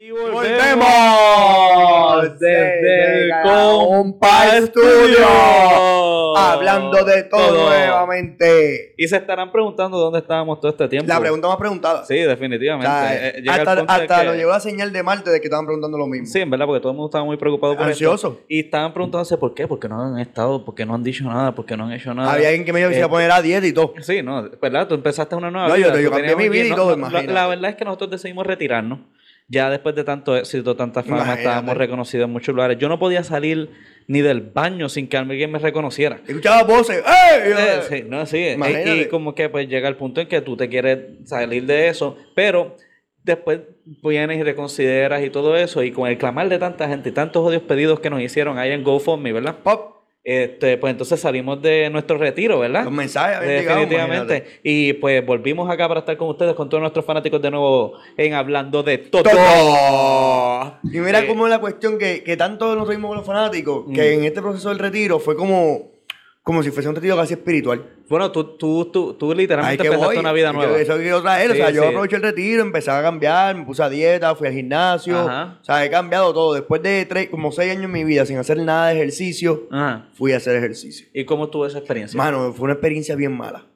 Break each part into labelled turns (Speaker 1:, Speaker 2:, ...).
Speaker 1: Y volvemos desde el Compa Estudio.
Speaker 2: Hablando de todo, nuevamente.
Speaker 1: Y se estarán preguntando dónde estábamos todo este tiempo.
Speaker 2: La pregunta más preguntada.
Speaker 1: Sí, definitivamente.
Speaker 2: O sea,
Speaker 1: Eh, el
Speaker 2: hasta
Speaker 1: de
Speaker 2: hasta
Speaker 1: que-
Speaker 2: nos llegó la señal de Marte de que estaban preguntando lo mismo.
Speaker 1: Sí, en verdad, porque todo el mundo estaba muy preocupado por
Speaker 2: Ansioso.
Speaker 1: esto. Y estaban preguntándose por qué, porque no han estado, porque no han dicho nada, porque no han hecho nada.
Speaker 2: Había alguien que me iba a
Speaker 1: Eh,
Speaker 2: poner a dieta y todo.
Speaker 1: Sí, no, ¿verdad? Tú empezaste una nueva
Speaker 2: No,
Speaker 1: vida.
Speaker 2: yo te- yo cambié mi vida y todo,
Speaker 1: no. La verdad es que nosotros decidimos retirarnos. Ya después de tanto éxito, tanta fama,
Speaker 2: Imagínate.
Speaker 1: estábamos reconocidos en muchos lugares. Yo no podía salir ni del baño sin que alguien me reconociera.
Speaker 2: Escuchaba voces. ¡Ey!
Speaker 1: Eh, sí, no, sí.
Speaker 2: Imagínate.
Speaker 1: Y, como que pues llega el punto en que tú te quieres salir de eso, pero después vienes y reconsideras y todo eso, y con el clamar de tanta gente y tantos odios pedidos que nos hicieron ahí en GoFundMe, ¿verdad?
Speaker 2: Pop.
Speaker 1: Este, pues entonces salimos de nuestro retiro, ¿verdad?
Speaker 2: Los mensajes habían
Speaker 1: Definitivamente. Y pues volvimos acá para estar con ustedes, con todos nuestros fanáticos de nuevo en Hablando de Todo.
Speaker 2: Todo. Y mira
Speaker 1: Eh,
Speaker 2: cómo es la cuestión que, que tanto nos reímos con los fanáticos, que
Speaker 1: Mm.
Speaker 2: en este proceso del retiro fue como, como si fuese un retiro casi espiritual.
Speaker 1: Bueno, tú, tú, tú, tú literalmente empezaste
Speaker 2: voy.
Speaker 1: una vida nueva.
Speaker 2: yo- Eso quiero traer. o
Speaker 1: Sí,
Speaker 2: sea, yo aproveché el retiro, empecé a cambiar, me puse a dieta, fui al gimnasio.
Speaker 1: Ajá.
Speaker 2: O sea, he cambiado todo. Después de tres, como seis años en mi vida sin hacer nada de ejercicio,
Speaker 1: Ajá.
Speaker 2: fui a hacer ejercicio.
Speaker 1: ¿Y cómo estuvo esa experiencia?
Speaker 2: Mano, fue una experiencia bien mala.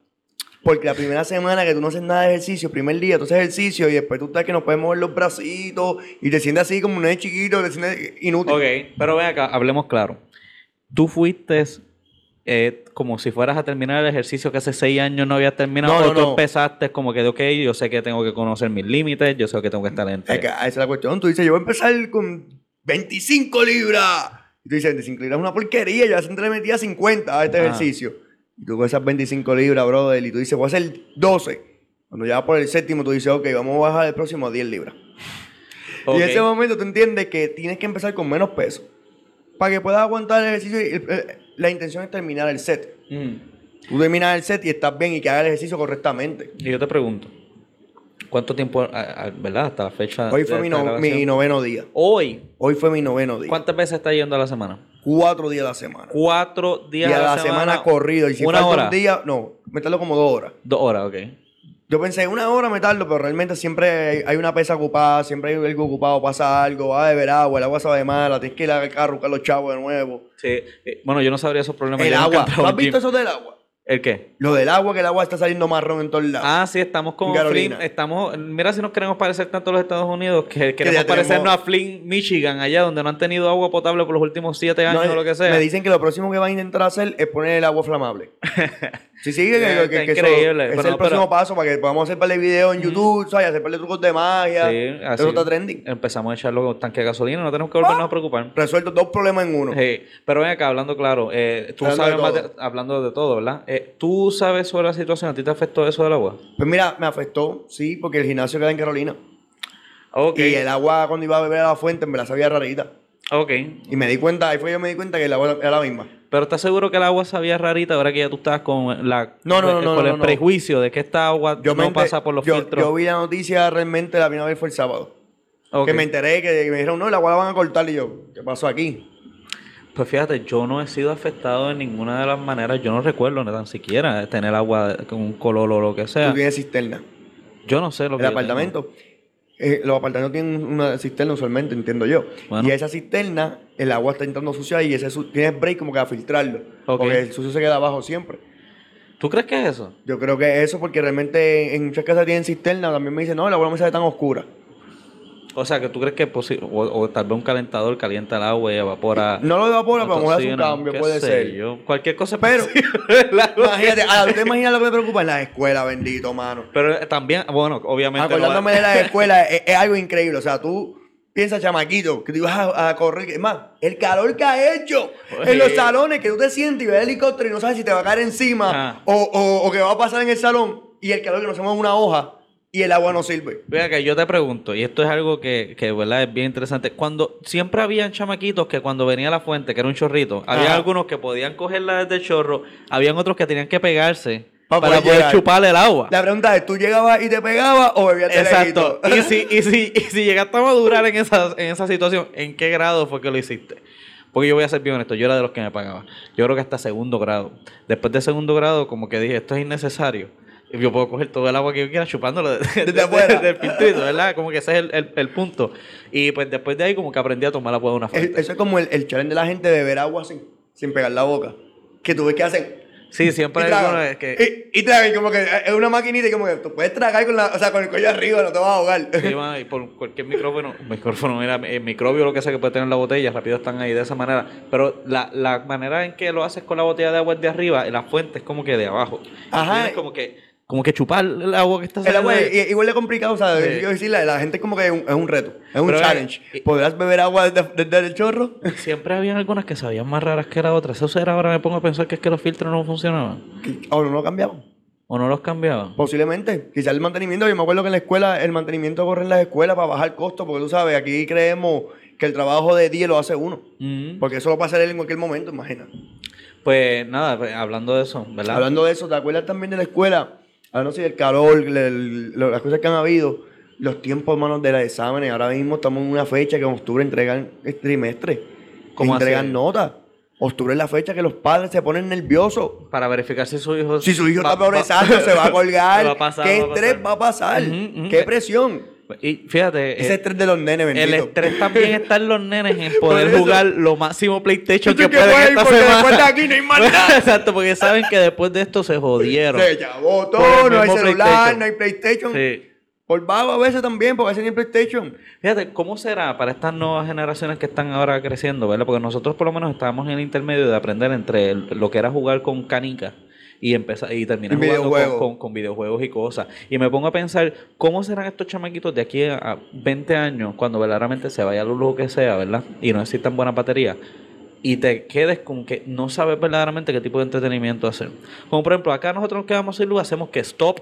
Speaker 2: Porque la primera semana que tú no haces nada de ejercicio, primer día tú haces ejercicio y después tú estás que no puedes mover los bracitos y te sientes así como un nene chiquito, te sientes inútil.
Speaker 1: Ok, pero ven acá, hablemos claro. Tú fuiste eh, como si fueras a terminar el ejercicio que hace seis años no habías terminado.
Speaker 2: No,
Speaker 1: tú
Speaker 2: no.
Speaker 1: empezaste como que, de, ok, yo sé que tengo que conocer mis límites, yo sé que tengo que estar en...
Speaker 2: Es que esa es la cuestión. Tú dices, yo voy a empezar con 25 libras. Y tú dices, 25 libras es una porquería. Yo hace le metía 50 a este
Speaker 1: Ajá.
Speaker 2: ejercicio. Y tú con esas 25 libras, brother, y tú dices, voy a hacer 12. Cuando ya vas por el séptimo, tú dices, ok, vamos a bajar el próximo a 10 libras. Y en ese momento tú entiendes que tienes que empezar con menos peso. Para que puedas aguantar el ejercicio, y el- el- la intención es terminar el set.
Speaker 1: Mm.
Speaker 2: Tú terminas el set y estás bien y que hagas el ejercicio correctamente.
Speaker 1: Y yo te pregunto, ¿cuánto tiempo, a- a- verdad, hasta la fecha?
Speaker 2: Hoy
Speaker 1: de
Speaker 2: fue mi, no- mi noveno día.
Speaker 1: Hoy,
Speaker 2: Hoy fue mi noveno día.
Speaker 1: ¿cuántas veces estás yendo a la semana?
Speaker 2: Cuatro días a la semana.
Speaker 1: Cuatro días
Speaker 2: y a la semana, corrido. Y si
Speaker 1: una
Speaker 2: falta
Speaker 1: hora.
Speaker 2: un día, no, me tardo como dos horas.
Speaker 1: Dos horas, ok.
Speaker 2: Yo pensé, una hora me tardo, pero realmente siempre hay, una pesa ocupada, siempre hay algo ocupado, pasa algo, va a beber agua, el agua sabe mala, tienes que ir al carro, buscar los chavos de nuevo.
Speaker 1: Sí. eh, Bueno, yo no sabría esos problemas.
Speaker 2: El agua. ¿Tú has visto eso del agua?
Speaker 1: ¿El qué?
Speaker 2: Lo del agua, que el agua está saliendo marrón en todos lados.
Speaker 1: Ah, sí, estamos como
Speaker 2: Carolina.
Speaker 1: Flynn. Estamos, mira si nos queremos parecer tanto a los Estados Unidos que queremos parecernos a Flynn, Michigan, allá donde no han tenido agua potable por los últimos siete años
Speaker 2: No,
Speaker 1: o lo que sea.
Speaker 2: Me dicen que lo próximo que van a intentar hacer es poner el agua flamable. sí, sí, que, que-
Speaker 1: Está
Speaker 2: que- que eso-
Speaker 1: increíble,
Speaker 2: ese es
Speaker 1: pero-
Speaker 2: el próximo
Speaker 1: pero-
Speaker 2: paso para que podamos hacer par de videos en YouTube, ¿sabes? Hacer par de trucos de magia.
Speaker 1: Sí, así
Speaker 2: eso está trending.
Speaker 1: Empezamos a echarlo con tanque de gasolina, no tenemos que volvernos a preocupar.
Speaker 2: Resuelto dos problemas en uno.
Speaker 1: Sí, pero ven acá, hablando claro, eh, tú
Speaker 2: Hablando
Speaker 1: sabes
Speaker 2: de
Speaker 1: más de- hablando de todo, ¿verdad? Eh, ¿Tú sabes sobre la situación? ¿A ti te afectó eso del agua?
Speaker 2: Pues mira, me afectó, sí, porque el gimnasio queda en Carolina. Y el agua cuando iba a beber a la fuente me la sabía rarita.
Speaker 1: Ok.
Speaker 2: Y me di cuenta, ahí fue que me di cuenta que el agua era la misma.
Speaker 1: Pero ¿estás seguro que el agua sabía rarita ahora que ya tú estás con la
Speaker 2: No, no, no, no,
Speaker 1: con
Speaker 2: no,
Speaker 1: el
Speaker 2: no.
Speaker 1: prejuicio de que esta agua
Speaker 2: Yo
Speaker 1: no pasa por los
Speaker 2: yo,
Speaker 1: filtros?
Speaker 2: Yo vi la noticia realmente la primera vez fue el sábado. Que me enteré que me dijeron, no, el agua la van a cortar. Y yo, ¿qué pasó aquí?
Speaker 1: Pues fíjate, yo no he sido afectado de ninguna de las maneras. Yo no recuerdo ni tan siquiera tener agua con un color o lo que
Speaker 2: Tú
Speaker 1: sea.
Speaker 2: tienes cisterna.
Speaker 1: Yo no sé lo que
Speaker 2: El
Speaker 1: yo
Speaker 2: apartamento. Eh, los apartamentos tienen una cisterna usualmente, entiendo yo.
Speaker 1: Bueno.
Speaker 2: Y esa cisterna, el agua está entrando sucia y ese su- tienes break como que a filtrarlo. Porque el sucio se queda abajo siempre.
Speaker 1: ¿Tú crees que es eso?
Speaker 2: Yo creo que eso porque realmente en muchas casas tienen cisterna. También me dicen, no, el agua no me sale tan oscura.
Speaker 1: O sea, que tú crees que es posible, o, o tal vez un calentador calienta el agua y evapora.
Speaker 2: No lo evapora, pero a lo mejor hace un cambio, puede ser.
Speaker 1: yo. Cualquier cosa
Speaker 2: Pero-. Imagínate, ahora, ¿usted imagina lo que me preocupa en las escuelas, bendito, mano?
Speaker 1: Pero eh, también, bueno, obviamente. no
Speaker 2: Acordándome de las escuelas es, es algo increíble. O sea, tú piensas, chamaquito, que tú ibas a, a correr. Es más, el calor que ha hecho en los salones, que tú te sientes y ves el helicóptero y no sabes si te va a caer encima o, o, o qué va a pasar en el salón. Y el calor que no se mueve una hoja y el agua no sirve.
Speaker 1: Vea que yo te pregunto, y esto es algo que, que ¿verdad? es bien interesante. Cuando siempre habían chamaquitos que cuando venía la fuente, que era un chorrito, había
Speaker 2: Ajá.
Speaker 1: algunos que podían cogerla desde el chorro, habían otros que tenían que pegarse
Speaker 2: Pa'
Speaker 1: para
Speaker 2: poder llegar.
Speaker 1: chuparle el agua.
Speaker 2: La pregunta es, ¿tú llegabas y te pegabas o bebías
Speaker 1: Exacto. Y si, y, si, y si llegaste a madurar en esa, en esa situación, ¿en qué grado fue que lo hiciste? Porque yo voy a ser bien honesto, yo era de los que me pagaba. Yo creo que hasta segundo grado. Después de segundo grado, como que dije, esto es innecesario. Yo puedo coger todo el agua que yo quiera chupándolo de- de-
Speaker 2: Desde afuera.
Speaker 1: del filtrito, ¿verdad? Como que ese es el, el- el punto. Y pues después de ahí como que aprendí a tomar agua de una
Speaker 2: Es-
Speaker 1: fuente.
Speaker 2: Eso es como el, el challenge de la gente de beber agua sin, sin pegar la boca. Que tú ves que hacen.
Speaker 1: Sí, siempre
Speaker 2: y
Speaker 1: hay
Speaker 2: tragan.
Speaker 1: algunos que...
Speaker 2: Y, y tragan, y como que es una maquinita y como que tú puedes tragar con, la, o sea, con el cuello arriba, no te vas a ahogar.
Speaker 1: Sí, y por cualquier micrófono, micrófono, mira, el microbio, lo que sea que puede tener la botella, rápido están ahí de esa manera. Pero la, la manera en que lo haces con la botella de agua es de arriba y la fuente es como que de abajo.
Speaker 2: Ajá.
Speaker 1: Tienes como que, como que chupar el agua que está
Speaker 2: El agua es igual de complicado, o sea,
Speaker 1: Sí.
Speaker 2: quiero decirle, la gente como que es un, es un reto, es un
Speaker 1: Pero, eh,
Speaker 2: challenge. ¿Podrás beber agua desde, desde el chorro?
Speaker 1: Siempre habían algunas que sabían más raras que las otras. Eso será ahora me pongo a pensar que es que los filtros no funcionaban.
Speaker 2: ¿O no lo cambiaban?
Speaker 1: O no los cambiaban.
Speaker 2: Posiblemente. Quizás el mantenimiento, yo me acuerdo que en la escuela, el mantenimiento corre en las escuelas para bajar costo, porque tú sabes, aquí creemos que el trabajo de día lo hace uno. Porque eso lo hacer él en cualquier momento, imagina.
Speaker 1: Pues nada, pues, hablando de eso, ¿verdad?
Speaker 2: Hablando de eso, ¿te acuerdas también de la escuela? Así del calor, el- lo- las cosas que han habido, los tiempos, hermanos, de los exámenes. Ahora mismo estamos en una fecha que en octubre entregan el trimestre.
Speaker 1: ¿Cómo
Speaker 2: entregan
Speaker 1: así?
Speaker 2: notas. Octubre es la fecha que los padres se ponen nerviosos.
Speaker 1: Para verificar si su hijo...
Speaker 2: Si su hijo
Speaker 1: va-
Speaker 2: está progresando, se va a colgar.
Speaker 1: va a pasar,
Speaker 2: ¿Qué
Speaker 1: va
Speaker 2: estrés
Speaker 1: pasar.
Speaker 2: va a pasar? ¿Qué presión?
Speaker 1: Y fíjate...
Speaker 2: Ese
Speaker 1: eh,
Speaker 2: estrés de los nenes, bendito.
Speaker 1: El estrés también está en los nenes en poder jugar lo máximo PlayStation que
Speaker 2: que
Speaker 1: pueden esta
Speaker 2: porque
Speaker 1: semana.
Speaker 2: después de aquí no hay más nada.
Speaker 1: Exacto, porque saben que después de esto se jodieron.
Speaker 2: Se
Speaker 1: Por
Speaker 2: todo, no hay celular,
Speaker 1: PlayStation.
Speaker 2: no hay PlayStation.
Speaker 1: Sí.
Speaker 2: Por vago a veces también, porque a veces ni PlayStation.
Speaker 1: Fíjate, ¿cómo será para estas nuevas generaciones que están ahora creciendo, verdad? Porque nosotros por lo menos estábamos en el intermedio de aprender entre el- lo que era jugar con canica y empezar y terminar
Speaker 2: Y
Speaker 1: jugando con,
Speaker 2: videojuegos.
Speaker 1: con- con videojuegos y cosas. Y me pongo a pensar, ¿cómo serán estos chamaquitos de aquí a, a 20 años cuando verdaderamente se vaya lo lujo que sea, ¿verdad? Y no existan buenas baterías. Y te quedes con que no sabes verdaderamente qué tipo de entretenimiento hacer. Como por ejemplo, acá nosotros nos quedamos sin luz, hacemos que stop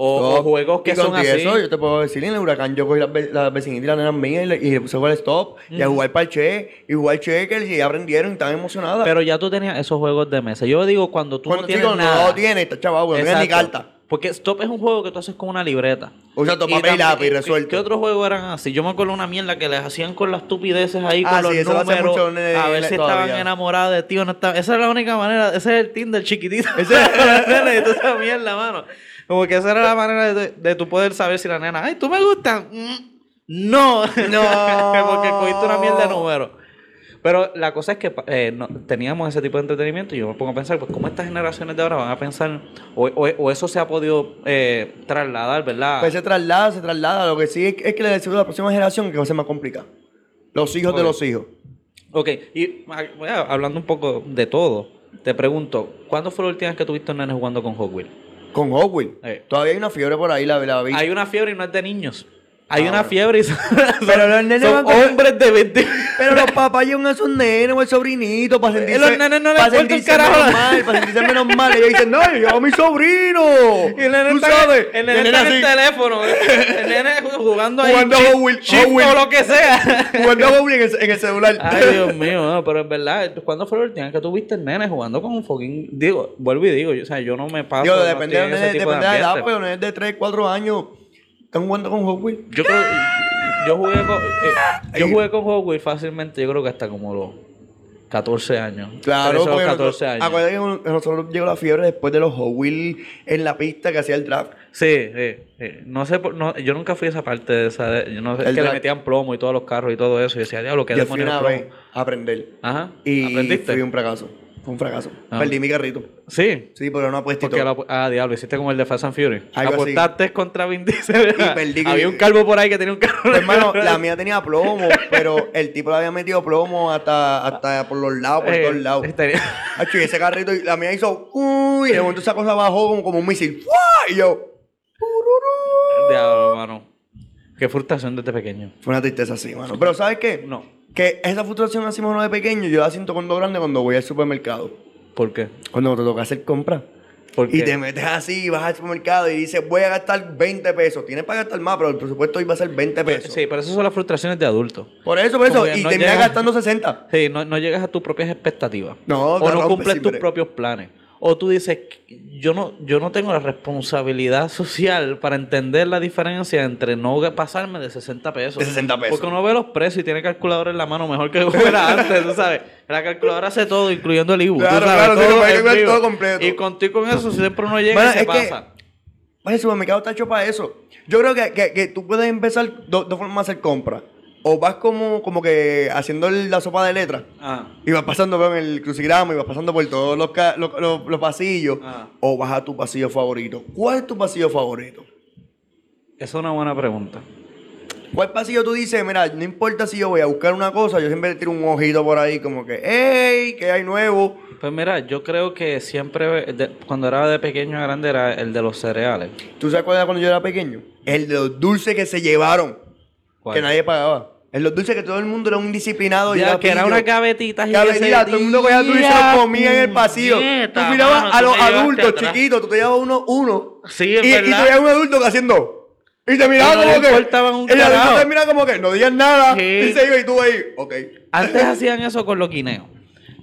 Speaker 1: o, o juegos que
Speaker 2: Y
Speaker 1: son así.
Speaker 2: eso, yo te puedo decir, en el huracán yo cogí las, las vecinitas y las nenas mías y, le- y le puse a jugar stop y a jugar parche y jugar checkers y ya aprendieron y estaban emocionadas.
Speaker 1: Pero ya tú tenías esos juegos de mesa. Yo digo cuando tú
Speaker 2: Cuando
Speaker 1: no tienes
Speaker 2: chico
Speaker 1: nada.
Speaker 2: no lo tiene, está chaval, no tiene ni carta.
Speaker 1: Porque Stop es un juego que tú haces con una libreta.
Speaker 2: Usa tu
Speaker 1: Y
Speaker 2: papel y
Speaker 1: también-
Speaker 2: lápiz
Speaker 1: ¿qué-
Speaker 2: resuelto.
Speaker 1: ¿Qué otros juegos eran así? Yo me acuerdo una mierda que les hacían con las estupideces ahí,
Speaker 2: Ah,
Speaker 1: con
Speaker 2: sí,
Speaker 1: los números.
Speaker 2: mucho en-
Speaker 1: a ver si
Speaker 2: todavía.
Speaker 1: estaban enamoradas de ti o no estaban. Esa es la única manera. Ese es el Tinder chiquitito. Esa es la y toda esa mierda, mano. Como que esa era la manera de, de tu poder saber si la nena, ay, tú me gustas. Mm, No.
Speaker 2: No.
Speaker 1: Porque cogiste una mierda de números. Pero la cosa es que eh, no- teníamos ese tipo de entretenimiento y yo me pongo a pensar, pues, ¿cómo estas generaciones de ahora van a pensar? O, o- o eso se ha podido eh, trasladar, ¿verdad?
Speaker 2: Pues se traslada, se traslada. Lo que sí es, es que le decimos a la próxima generación que va a ser más complicado. Los hijos de los hijos.
Speaker 1: ok, y ah, bueno, hablando un poco de todo, te pregunto, ¿cuándo fue la última vez que tuviste un nene jugando con Hot Wheels?
Speaker 2: Con Wheels.
Speaker 1: Eh.
Speaker 2: Todavía hay una fiebre por ahí, la, la vi.
Speaker 1: Hay una fiebre y no es de niños. Hay
Speaker 2: Ah,
Speaker 1: una
Speaker 2: bueno.
Speaker 1: fiebre y son,
Speaker 2: Pero los nenes
Speaker 1: son
Speaker 2: van con-
Speaker 1: hombres de 20.
Speaker 2: Pero los papás llevan a esos nenes o el sobrinito para sentirse...
Speaker 1: los nenes no les
Speaker 2: para
Speaker 1: importa un
Speaker 2: sentirse
Speaker 1: carajo.
Speaker 2: menos mal, para sentirse menos mal. Ellos dicen, no, yo a mi sobrino.
Speaker 1: Y el nene
Speaker 2: Tú
Speaker 1: está,
Speaker 2: sabes.
Speaker 1: el nene
Speaker 2: el
Speaker 1: está en el teléfono. El nene jugando ahí.
Speaker 2: Jugando Hot Wheels.
Speaker 1: o lo que sea.
Speaker 2: Jugando a Hot Wheels en el, en el celular.
Speaker 1: Ay, Dios mío, no, pero en verdad, ¿cuándo fue la última vez que tú viste el nene jugando con un fucking... Digo, vuelvo y digo, yo, o sea, yo no me paso... No
Speaker 2: depende, de, depende de la edad,
Speaker 1: ambiente.
Speaker 2: porque los nenes de 3, 4 años están jugando con Wheels.
Speaker 1: Yo creo... Yo jugué con... eh, yo jugué con fácilmente, yo creo que hasta como los 14 años.
Speaker 2: Claro,
Speaker 1: 13 o
Speaker 2: porque
Speaker 1: 14
Speaker 2: nosotros,
Speaker 1: años.
Speaker 2: acuérdate que nosotros llegó la fiebre después de los Hot Wheels en la pista que hacía el draft.
Speaker 1: Sí, sí, sí. No sé, por- no, yo nunca fui a esa parte de esa... de- yo no sé,
Speaker 2: El
Speaker 1: que le
Speaker 2: drag-
Speaker 1: metían plomo y todos los carros y todo eso. Y decía, diablo, qué
Speaker 2: Yo fui
Speaker 1: demonios
Speaker 2: una
Speaker 1: plomo.
Speaker 2: vez a aprender.
Speaker 1: Ajá.
Speaker 2: Y
Speaker 1: ¿Aprendiste?
Speaker 2: fui un fracaso. Fue un fracaso.
Speaker 1: Ah.
Speaker 2: Perdí mi carrito.
Speaker 1: Sí.
Speaker 2: Sí, pero no apuesté
Speaker 1: Porque la- ah, diablo, hiciste como el de Fast and Furious.
Speaker 2: Algo así.
Speaker 1: Apostaste contra Vin Diesel.
Speaker 2: Y perdí.
Speaker 1: Había un calvo por ahí que tenía un carro.
Speaker 2: Pues, hermano, la mía tenía plomo, pero el tipo le había metido plomo hasta, hasta por los lados, por
Speaker 1: Eh,
Speaker 2: todos lados.
Speaker 1: tenía-
Speaker 2: Hacho, y ese carrito, y la mía hizo, uy, y de momento esa cosa bajó como, como un misil. ¡Fua! Y yo,
Speaker 1: Diablo, hermano. Qué frustración desde pequeño.
Speaker 2: fue una tristeza así, mano. Pero ¿sabes qué?
Speaker 1: No.
Speaker 2: Que esa frustración así, mano, de pequeño, yo la siento cuando grande cuando voy al supermercado.
Speaker 1: ¿Por qué?
Speaker 2: Cuando te toca hacer compras.
Speaker 1: ¿Por
Speaker 2: Y te metes así, vas al supermercado y dices, voy a gastar 20 pesos. Tienes para gastar más, pero el presupuesto hoy va a ser 20 pesos.
Speaker 1: Sí, pero esas son las frustraciones de adultos.
Speaker 2: Por eso, por eso. Y
Speaker 1: no
Speaker 2: terminas gastando 60.
Speaker 1: Sí, no, no llegas a tus propias expectativas.
Speaker 2: No,
Speaker 1: o no
Speaker 2: rompes
Speaker 1: cumples tus propios planes. O tú dices, yo no, yo no tengo la responsabilidad social para entender la diferencia entre no pasarme de 60 pesos.
Speaker 2: De 60 pesos.
Speaker 1: Porque uno ve los precios y tiene calculadora en la mano mejor que fuera antes, tú sabes. La calculadora hace todo, incluyendo el IBU.
Speaker 2: Claro,
Speaker 1: tú sabes,
Speaker 2: claro, sí, lo todo completo.
Speaker 1: Y contigo con eso siempre uno llega
Speaker 2: Bueno,
Speaker 1: y se
Speaker 2: es que-
Speaker 1: pasa.
Speaker 2: Oye, el supermercado está hecho para eso. Yo creo que, que, que tú puedes empezar dos formas de hacer compras. O vas como, como que haciendo la sopa de letras.
Speaker 1: Ah.
Speaker 2: Y vas pasando con el crucigrama y vas pasando por todos los, los, los- los pasillos.
Speaker 1: Ah.
Speaker 2: O vas a tu pasillo favorito. ¿Cuál es tu pasillo favorito?
Speaker 1: Esa es una buena pregunta.
Speaker 2: ¿Cuál pasillo tú dices? Mira, no importa si yo voy a buscar una cosa, yo siempre tiro un ojito por ahí como que, ¡Ey! ¿Qué hay nuevo?
Speaker 1: Pues mira, yo creo que siempre, de- cuando era de pequeño a grande, era el de los cereales.
Speaker 2: ¿Tú sabes cuál era cuando yo era pequeño? El de los dulces que se llevaron.
Speaker 1: ¿Cuál?
Speaker 2: Que nadie pagaba. En los dulces que todo el mundo era un disciplinado. y
Speaker 1: Ya, que era
Speaker 2: pillo.
Speaker 1: unas gavetitas
Speaker 2: Gavetita, todo el mundo cogía dulce y lo comía en el pasillo. tú mirabas
Speaker 1: mano,
Speaker 2: a los
Speaker 1: te
Speaker 2: adultos chiquitos, tú te llevabas uno, uno.
Speaker 1: Sí, es
Speaker 2: y, y
Speaker 1: verdad.
Speaker 2: tú veías un adulto que haciendo. Y te miraba
Speaker 1: Y no
Speaker 2: como que.
Speaker 1: un
Speaker 2: el adulto
Speaker 1: carajo.
Speaker 2: te miraba como que no digas nada.
Speaker 1: Sí.
Speaker 2: Y se iba y tú ahí, ok.
Speaker 1: Antes hacían eso con los guineos.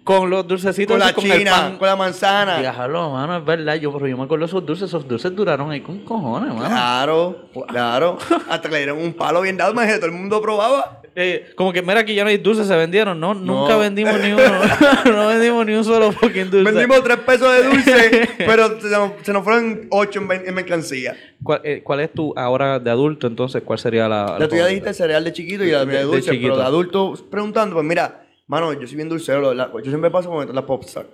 Speaker 1: Con los dulcecitos
Speaker 2: Con la
Speaker 1: con el
Speaker 2: china,
Speaker 1: pan.
Speaker 2: con la manzana.
Speaker 1: Déjalo, mano, es verdad. Yo, pero yo me acuerdo de esos dulces. Esos dulces duraron ahí con cojones, mano.
Speaker 2: Claro, claro. Hasta que le dieron un palo bien dado, imagínate, todo el mundo probaba.
Speaker 1: Eh, como que mira, aquí ya no hay dulces, se vendieron. No, nunca vendimos ni uno. no vendimos ni un solo fucking dulce.
Speaker 2: Vendimos tres pesos de dulce, pero se nos, se nos fueron ocho en, mercancía.
Speaker 1: ¿Cuál, eh, cuál es tu ahora de adulto entonces? ¿Cuál sería la.
Speaker 2: La
Speaker 1: la
Speaker 2: tuya dijiste el cereal de chiquito y la
Speaker 1: De-
Speaker 2: de
Speaker 1: de
Speaker 2: dulce,
Speaker 1: chiquito.
Speaker 2: pero de adulto preguntando, pues mira, mano, yo soy bien dulcero, yo siempre paso por las Popstar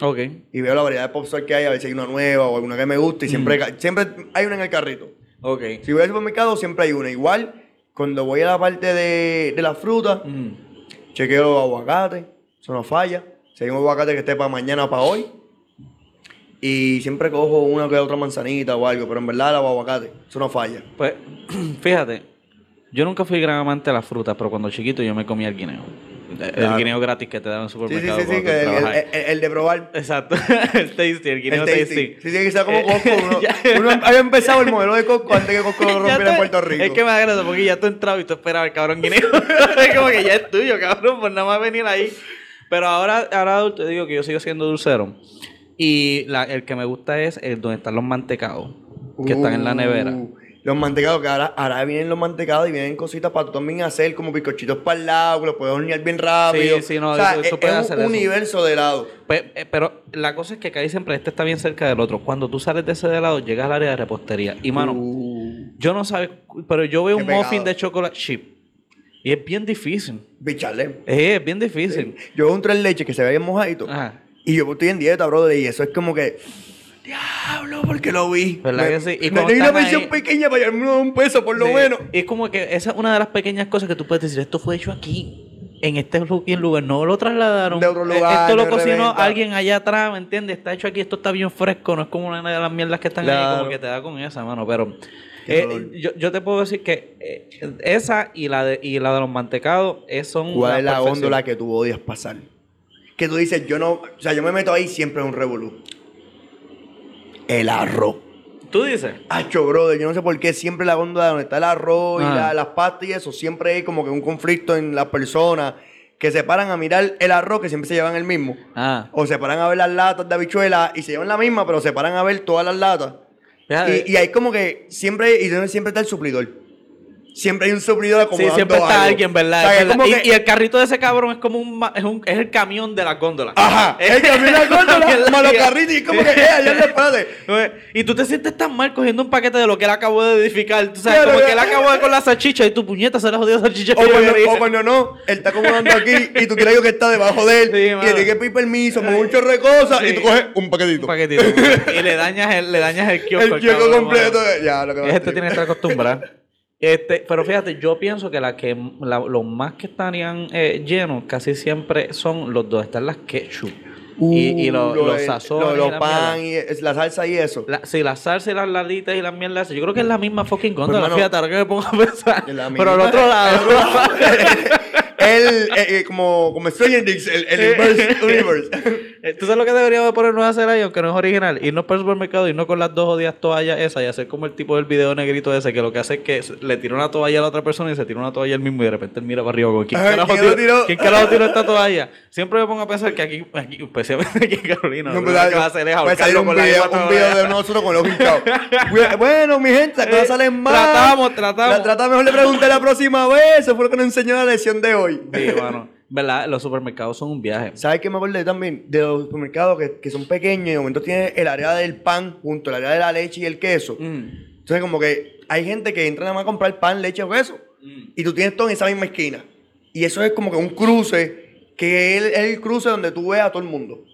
Speaker 1: Ok.
Speaker 2: y veo la variedad de Popstar que hay, a ver si hay una nueva o alguna que me guste y siempre, ca- siempre hay una en el carrito.
Speaker 1: Ok.
Speaker 2: Si voy al supermercado siempre hay una. Igual, cuando voy a la parte de, de la fruta,
Speaker 1: Mm.
Speaker 2: chequeo los aguacates, eso no falla. Si hay un aguacate que esté para mañana o para hoy. Y siempre cojo una que otra manzanita o algo, pero en verdad los aguacates, eso no falla.
Speaker 1: Pues, fíjate, yo nunca fui gran amante de las frutas, pero cuando chiquito yo me comía el guineo. El,
Speaker 2: Claro.
Speaker 1: guineo gratis que te dan en el
Speaker 2: Sí, sí,
Speaker 1: supermercado.
Speaker 2: sí, sí,
Speaker 1: tú
Speaker 2: el, de probar.
Speaker 1: Exacto, el tasty, el guineo
Speaker 2: El tasty.
Speaker 1: tasty.
Speaker 2: Sí, sí, que sea como Costco. Uno, uno había empezado el modelo de Costco antes que Costco lo rompiera en Puerto Rico.
Speaker 1: Es que me da gracia porque ya tú entrabas y tú esperabas el cabrón guineo. es como que ya es tuyo, cabrón, por nada más venir ahí. Pero ahora, ahora te digo que yo sigo siendo dulcero. Y la- el que me gusta es el donde están los mantecados, que están en la nevera.
Speaker 2: Los mantecados, que ahora, ahora vienen los mantecados y vienen cositas para tú también hacer como bizcochitos para el lado, que los puedes hornear bien rápido.
Speaker 1: Sí, sí, no,
Speaker 2: o sea,
Speaker 1: eso- eso
Speaker 2: es,
Speaker 1: puedes
Speaker 2: es
Speaker 1: hacer
Speaker 2: un
Speaker 1: eso.
Speaker 2: universo de helado.
Speaker 1: Pues, eh, pero la cosa es que casi siempre este está bien cerca del otro. Cuando tú sales de ese de lado, llegas al área de repostería. Y mano,
Speaker 2: Uh,
Speaker 1: yo no sabes, pero yo veo un muffin
Speaker 2: pegado.
Speaker 1: de chocolate chip. Y es bien difícil.
Speaker 2: bicharle.
Speaker 1: Eh, Es bien difícil.
Speaker 2: Yo veo un tres leches que se ve bien mojadito.
Speaker 1: Ajá.
Speaker 2: Y yo estoy en dieta, brother, y eso es como que. Diablo, porque lo vi.
Speaker 1: ¿Verdad
Speaker 2: Me-
Speaker 1: que sí? Y
Speaker 2: me-
Speaker 1: cuando
Speaker 2: Hay una versión
Speaker 1: ahí-
Speaker 2: pequeña para llevarme un peso, por lo
Speaker 1: Sí.
Speaker 2: menos.
Speaker 1: Y es como que esa es una de las pequeñas cosas que tú puedes decir, esto fue hecho aquí, en este lugar, no lo trasladaron.
Speaker 2: De otro
Speaker 1: Eh,
Speaker 2: lugar,
Speaker 1: Esto lo cocinó alguien allá atrás, ¿me entiendes? Está hecho aquí, esto está bien fresco, no es como una de las mierdas que están ahí, como que te da con esa, mano. Pero eh, yo, yo te puedo decir que eh, esa y la de, y la de los mantecados es, son
Speaker 2: ¿Cuál es la góndola que tú odias pasar? Que tú dices, yo no. O sea, yo me meto ahí siempre en un revolú. El arroz.
Speaker 1: Tú dices.
Speaker 2: Hacho, brother, yo no sé por qué siempre la góndola donde está el arroz y la- las pastas y eso, siempre hay como que un conflicto en las personas que se paran a mirar el arroz que siempre se llevan el mismo.
Speaker 1: Ah,
Speaker 2: O se paran a ver las latas de habichuela y se llevan la misma, pero se paran a ver todas las latas. Y, y hay como que siempre, y siempre está el suplidor. Siempre hay un suplidor
Speaker 1: Sí,
Speaker 2: acomodando
Speaker 1: siempre está
Speaker 2: algo.
Speaker 1: alguien, ¿verdad?
Speaker 2: O sea,
Speaker 1: Es
Speaker 2: que es
Speaker 1: verdad.
Speaker 2: como
Speaker 1: Y, el carrito de ese cabrón es como un, es, un- es el camión de la góndola.
Speaker 2: Ajá, el camión de la góndola, los carritos, y es como que, eh, allá espérate.
Speaker 1: Y tú te sientes tan mal cogiendo un paquete de lo que él acabó de edificar. Tú sabes,
Speaker 2: Claro,
Speaker 1: como que él acabó de con la salchicha y tu puñeta se la jodió salchicha.
Speaker 2: O cuando, o cuando no, él está acomodando aquí y tú crees que está debajo de él.
Speaker 1: Sí,
Speaker 2: y tienes que pedir permiso con un chorro de cosas y
Speaker 1: Sí.
Speaker 2: tú coges un paquetito.
Speaker 1: Un paquetito. y le dañas el, le dañas el kiosco.
Speaker 2: el
Speaker 1: cabrón,
Speaker 2: completo. Ya, lo que
Speaker 1: Este tiene que estar acostumbrado. Este, pero fíjate, yo pienso que la que la- los más que estarían eh, llenos casi siempre son los dos. Están las ketchup. y, y los,
Speaker 2: Uh, lo
Speaker 1: los sazones.
Speaker 2: lo los
Speaker 1: la
Speaker 2: pan y la salsa y eso.
Speaker 1: La, sí, la salsa y las lalitas y las mierdas. Yo creo que es la misma fucking
Speaker 2: Pues,
Speaker 1: góndola.
Speaker 2: mano,
Speaker 1: fíjate, ahora que me pongo a pensar.
Speaker 2: La
Speaker 1: Pero al otro lado.
Speaker 2: Él, eh, eh, como, como Stranger Things, el, el inverse universe.
Speaker 1: Eh, ¿Tú sabes lo que deberíamos ponernos a hacer ahí, aunque no es original? Irnos para el supermercado y no con las dos jodidas toallas esas y hacer como el tipo del video negrito ese, que lo que hace es que le tira una toalla a la otra persona y se tira una toalla él mismo y de repente él mira para arriba ¿quién carajo
Speaker 2: ¿quién
Speaker 1: tiró? ¿quién carajo tiró esta toalla? Siempre me pongo a pensar que aquí, aquí especialmente aquí en Carolina,
Speaker 2: No,
Speaker 1: lo
Speaker 2: pues,
Speaker 1: que va a hacer es
Speaker 2: salir
Speaker 1: ahorcarlo
Speaker 2: un
Speaker 1: con la
Speaker 2: video,
Speaker 1: misma
Speaker 2: un video de nosotros con los hincados. bueno, mi gente, las cosas
Speaker 1: Eh,
Speaker 2: salen mal.
Speaker 1: tratamos, tratamos.
Speaker 2: La trata mejor le pregunté la próxima vez. Eso fue lo que nos enseñó la lección de hoy.
Speaker 1: Sí, mano. ¿Verdad? Los supermercados son un viaje.
Speaker 2: ¿Sabes qué me acordé también? De los supermercados que, que son pequeños y de momento tiene el área del pan junto al área de la leche y el queso.
Speaker 1: Mm.
Speaker 2: Entonces, como que hay gente que entra nada más a comprar pan, leche o queso.
Speaker 1: Mm.
Speaker 2: Y tú tienes todo en esa misma esquina. Y eso es como que un cruce, que es el, cruce donde tú ves a todo el mundo.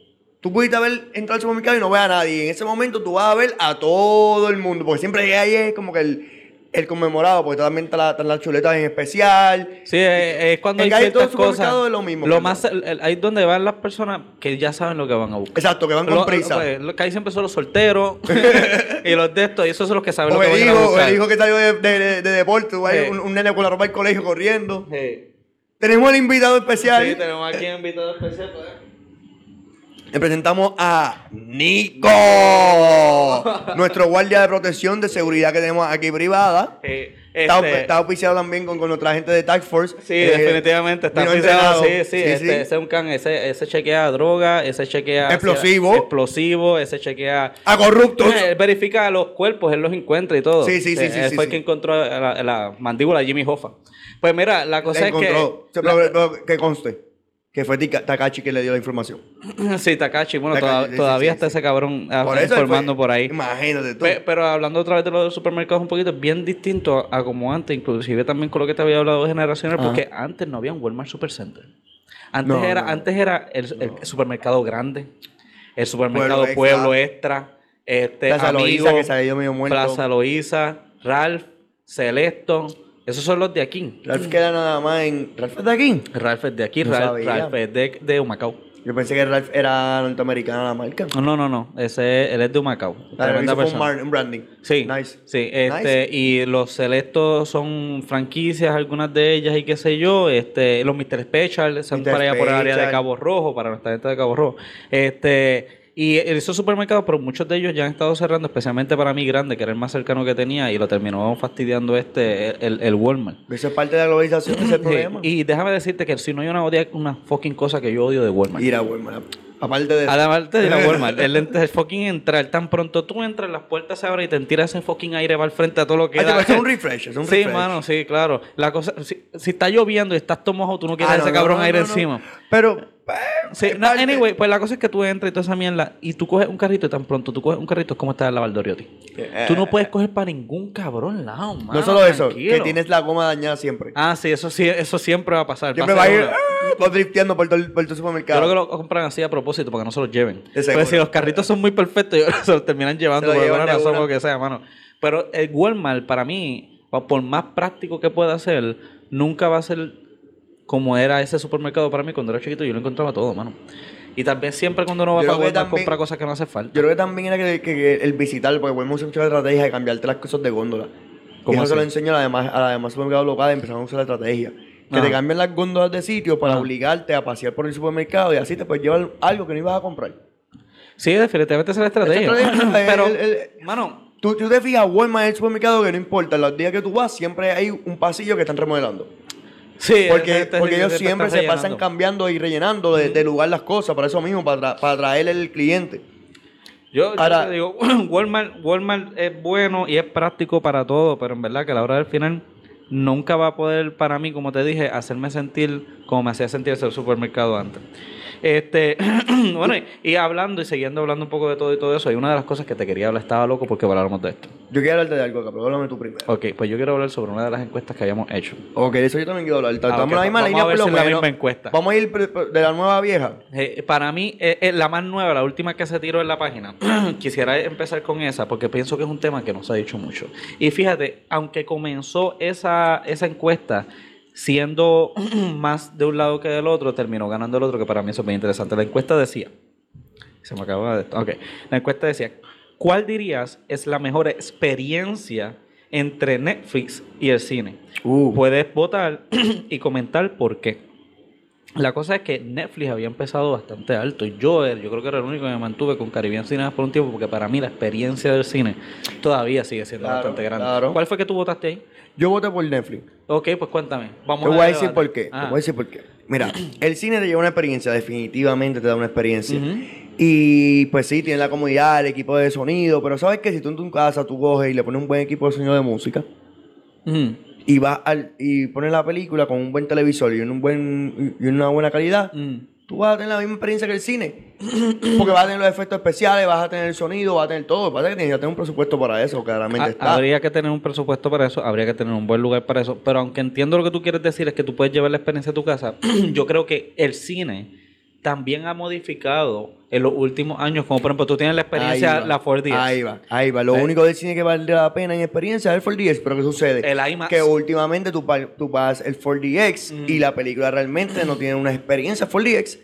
Speaker 2: Tú pudiste ver, entrar al supermercado y no ves a nadie. En ese momento tú vas a ver a todo el mundo. Porque siempre ahí es como que el, el conmemorado, porque también están las chuletas en especial.
Speaker 1: Sí, es, es cuando
Speaker 2: En
Speaker 1: hay ciertas
Speaker 2: los
Speaker 1: cosas.
Speaker 2: es lo mismo,
Speaker 1: Lo más, el- el- ahí es donde van las personas que ya saben lo que van a buscar.
Speaker 2: Exacto, que van con
Speaker 1: Lo-
Speaker 2: prisa.
Speaker 1: pues, lo que hay siempre son los solteros y los de estos, y esos son los que saben
Speaker 2: O
Speaker 1: lo que
Speaker 2: el
Speaker 1: van a buscar.
Speaker 2: el hijo que salió de, de, de- de deporte,
Speaker 1: Sí.
Speaker 2: un, un nene con la ropa del colegio corriendo.
Speaker 1: Sí.
Speaker 2: Tenemos el invitado especial.
Speaker 1: Sí, tenemos aquí un invitado especial.
Speaker 2: Le presentamos a Nico, nuestro guardia de protección de seguridad que tenemos aquí privada.
Speaker 1: Eh,
Speaker 2: Está,
Speaker 1: este-
Speaker 2: está auspiciado también con, con nuestra gente de Task Force.
Speaker 1: Sí,
Speaker 2: Eh,
Speaker 1: definitivamente está
Speaker 2: entrenado.
Speaker 1: Sí, sí, este, ese es un can, ese, ese chequea droga, ese chequea
Speaker 2: Explosivo.
Speaker 1: explosivo, ese chequea
Speaker 2: A corruptos.
Speaker 1: Eh, Él verifica los cuerpos, él los encuentra y todo.
Speaker 2: Sí, sí, sí,
Speaker 1: Eh,
Speaker 2: sí,
Speaker 1: Él
Speaker 2: sí,
Speaker 1: fue el
Speaker 2: sí.
Speaker 1: que encontró la, la mandíbula de Jimmy Hoffa. Pues mira, la
Speaker 2: Le
Speaker 1: cosa es
Speaker 2: encontró.
Speaker 1: que.
Speaker 2: Pero que conste que fue Takashi que le dio la información.
Speaker 1: sí, Takashi, bueno,
Speaker 2: Takashi,
Speaker 1: toda-
Speaker 2: sí, sí,
Speaker 1: todavía
Speaker 2: sí,
Speaker 1: está
Speaker 2: sí.
Speaker 1: ese cabrón ah,
Speaker 2: Por
Speaker 1: informando
Speaker 2: fue-
Speaker 1: por ahí.
Speaker 2: Imagínate tú.
Speaker 1: Pe- pero hablando otra vez de los supermercados un poquito, es bien distinto a, a como antes, inclusive también con lo que te había hablado de generacional,
Speaker 2: Ajá.
Speaker 1: porque antes no había un Walmart Supercenter. Antes
Speaker 2: No,
Speaker 1: era,
Speaker 2: no.
Speaker 1: antes era el, el supermercado grande, el supermercado
Speaker 2: Pueblo
Speaker 1: Pueblo,
Speaker 2: Extra.
Speaker 1: Este,
Speaker 2: Plaza
Speaker 1: Amigo,
Speaker 2: que medio muerto.
Speaker 1: Plaza Loíza, Ralph, Selecto, esos son los de aquí.
Speaker 2: Ralph queda nada más en. ¿Ralph es de aquí?
Speaker 1: Ralph es de aquí,
Speaker 2: No
Speaker 1: Ralph,
Speaker 2: sabía.
Speaker 1: Ralph es de, de Humacao.
Speaker 2: Yo pensé que Ralph era norteamericana la marca.
Speaker 1: No, no, no, no, ese, él es de Humacao.
Speaker 2: Fue un, branding.
Speaker 1: Sí,
Speaker 2: Nice.
Speaker 1: sí, este, y los selectos son franquicias, algunas de ellas y qué sé yo, este, los Mr. Special son
Speaker 2: Mr.
Speaker 1: para allá por el área de. Cabo Rojo, para nuestra gente de Cabo Rojo, este, y esos supermercados, pero muchos de ellos ya han estado cerrando, especialmente para mí grande, que era el más cercano que tenía, y lo terminó fastidiando este, el, el Walmart.
Speaker 2: Eso es parte de la globalización, ese
Speaker 1: Sí,
Speaker 2: problema.
Speaker 1: Y déjame decirte que si no hay una, odia- una fucking cosa que yo odio de Walmart.
Speaker 2: Ir a Walmart. Aparte de.
Speaker 1: Además de la Walmart, el, el fucking entrar, tan pronto tú entras, las puertas se abren y te tiras ese fucking aire para el frente a todo lo que
Speaker 2: Ah,
Speaker 1: da.
Speaker 2: es un refresh, es un
Speaker 1: sí,
Speaker 2: refresh.
Speaker 1: mano, sí, claro. La cosa, si, si está lloviendo y estás todo mojado, tú no quieres
Speaker 2: Ah, no,
Speaker 1: ese
Speaker 2: no,
Speaker 1: cabrón
Speaker 2: no,
Speaker 1: aire encima.
Speaker 2: Pero,
Speaker 1: Sí,
Speaker 2: es
Speaker 1: no,
Speaker 2: parte-
Speaker 1: anyway, pues la cosa es que tú entras y toda esa mierda y tú coges un carrito y tan pronto tú coges un carrito es como está el Valdoriotti. Tú no puedes coger para ningún cabrón lado, mano.
Speaker 2: no solo eso,
Speaker 1: tranquilo.
Speaker 2: que tienes la goma dañada siempre.
Speaker 1: Ah, sí, eso sí, eso siempre va a pasar.
Speaker 2: siempre
Speaker 1: Va
Speaker 2: a ir ah, drifteando por todo el, por todo el
Speaker 1: Yo
Speaker 2: supermercado.
Speaker 1: creo que lo compran así a propósito para que no se los lleven. Pero si los carritos son muy perfectos, se los terminan llevando
Speaker 2: lo
Speaker 1: por alguna razón o lo que sea, mano. Pero el Walmart, para mí, por más práctico que pueda ser, nunca va a ser como era ese supermercado para mí cuando era chiquito. Yo lo encontraba todo, mano. Y tal vez siempre cuando uno va
Speaker 2: Yo
Speaker 1: para Walmart compra cosas que no hace falta.
Speaker 2: Yo creo que también era que, que- que el visitar, porque Walmart usa mucho la estrategia de cambiarte las cosas de góndola. Y
Speaker 1: ¿Cómo
Speaker 2: eso se lo enseño a las demás, a las demás supermercados locales, empezaron a usar la estrategia. Que
Speaker 1: Ajá.
Speaker 2: te cambian las góndolas de sitio para
Speaker 1: Ajá.
Speaker 2: obligarte a pasear por el supermercado y así te puedes llevar algo que no ibas a comprar.
Speaker 1: Sí, definitivamente esa es la estrategia. Pero,
Speaker 2: el- el-
Speaker 1: mano,
Speaker 2: Tú, tú te fijas, Walmart es el supermercado que no importa, los días que tú vas, siempre hay un pasillo que están remodelando.
Speaker 1: Sí.
Speaker 2: Porque,
Speaker 1: este-
Speaker 2: porque ellos siempre se pasan cambiando y rellenando de, de lugar las cosas, para eso mismo, para, tra- para atraer el cliente.
Speaker 1: Yo, yo
Speaker 2: Ahora-
Speaker 1: te digo, Walmart, Walmart es bueno y es práctico para todo, pero en verdad que a la hora del final nunca va a poder, para mí, como te dije, hacerme sentir como me hacía sentir ese supermercado antes. Este, bueno, y, hablando y siguiendo hablando un poco de todo y todo eso, hay una de las cosas que te quería hablar, estaba loco porque habláramos de esto.
Speaker 2: Yo quiero hablarte de algo acá, pero háblame tú primero.
Speaker 1: Ok, pues yo quiero hablar sobre una de las encuestas que habíamos hecho.
Speaker 2: Ok, eso yo también quiero hablar. Estamos
Speaker 1: Ah,
Speaker 2: la misma
Speaker 1: vamos
Speaker 2: línea,
Speaker 1: a ver si la misma encuesta.
Speaker 2: Vamos a ir de la nueva a vieja.
Speaker 1: Eh, para mí, eh, eh, la más nueva, la última que se tiró en la página, quisiera empezar con esa porque pienso que es un tema que no se ha dicho mucho. Y fíjate, aunque comenzó esa, esa encuesta siendo más de un lado que del otro, terminó ganando el otro, que para mí eso es bien interesante. La encuesta decía, se me acaba de... Ok, la encuesta decía, ¿cuál dirías es la mejor experiencia entre Netflix y el cine?
Speaker 2: Uh.
Speaker 1: Puedes votar y comentar por qué. La cosa es que Netflix había empezado bastante alto. y Yo, era- yo creo que era el único que me mantuve con Caribbean Cinemas por un tiempo, porque para mí la experiencia del cine todavía sigue siendo
Speaker 2: Claro,
Speaker 1: bastante grande.
Speaker 2: claro.
Speaker 1: ¿Cuál fue que tú votaste ahí?
Speaker 2: Yo voté por Netflix.
Speaker 1: Ok, pues cuéntame. Vamos
Speaker 2: Te voy a decir
Speaker 1: debate.
Speaker 2: por qué.
Speaker 1: Ah.
Speaker 2: Te voy a decir por qué. Mira, el cine te lleva una experiencia, definitivamente te da una experiencia. Y pues sí, tiene la comodidad, el equipo de sonido, pero sabes que si tú en tu casa tú coges y le pones un buen equipo de sonido de música. Y vas al, y pones la película con un buen televisor y, un buen, y una buena calidad,
Speaker 1: Mm.
Speaker 2: tú vas a tener la misma experiencia que el cine. Porque vas a tener los efectos especiales, vas a tener el sonido, vas a tener todo. Que tienes que tener un presupuesto para eso, claramente
Speaker 1: Ha-
Speaker 2: está.
Speaker 1: Habría que tener un presupuesto para eso, habría que tener un buen lugar para eso. Pero aunque entiendo lo que tú quieres decir, es que tú puedes llevar la experiencia a tu casa. yo creo que el cine también ha modificado en los últimos años. Como por ejemplo, tú tienes la experiencia, la 4DX.
Speaker 2: Ahí va, ahí va. Lo único del cine que vale la pena en experiencia es el 4DX, pero ¿qué sucede?
Speaker 1: El IMAX.
Speaker 2: Que últimamente tú, tú pagas el 4DX
Speaker 1: Mm.
Speaker 2: y la película realmente no tiene una experiencia 4DX.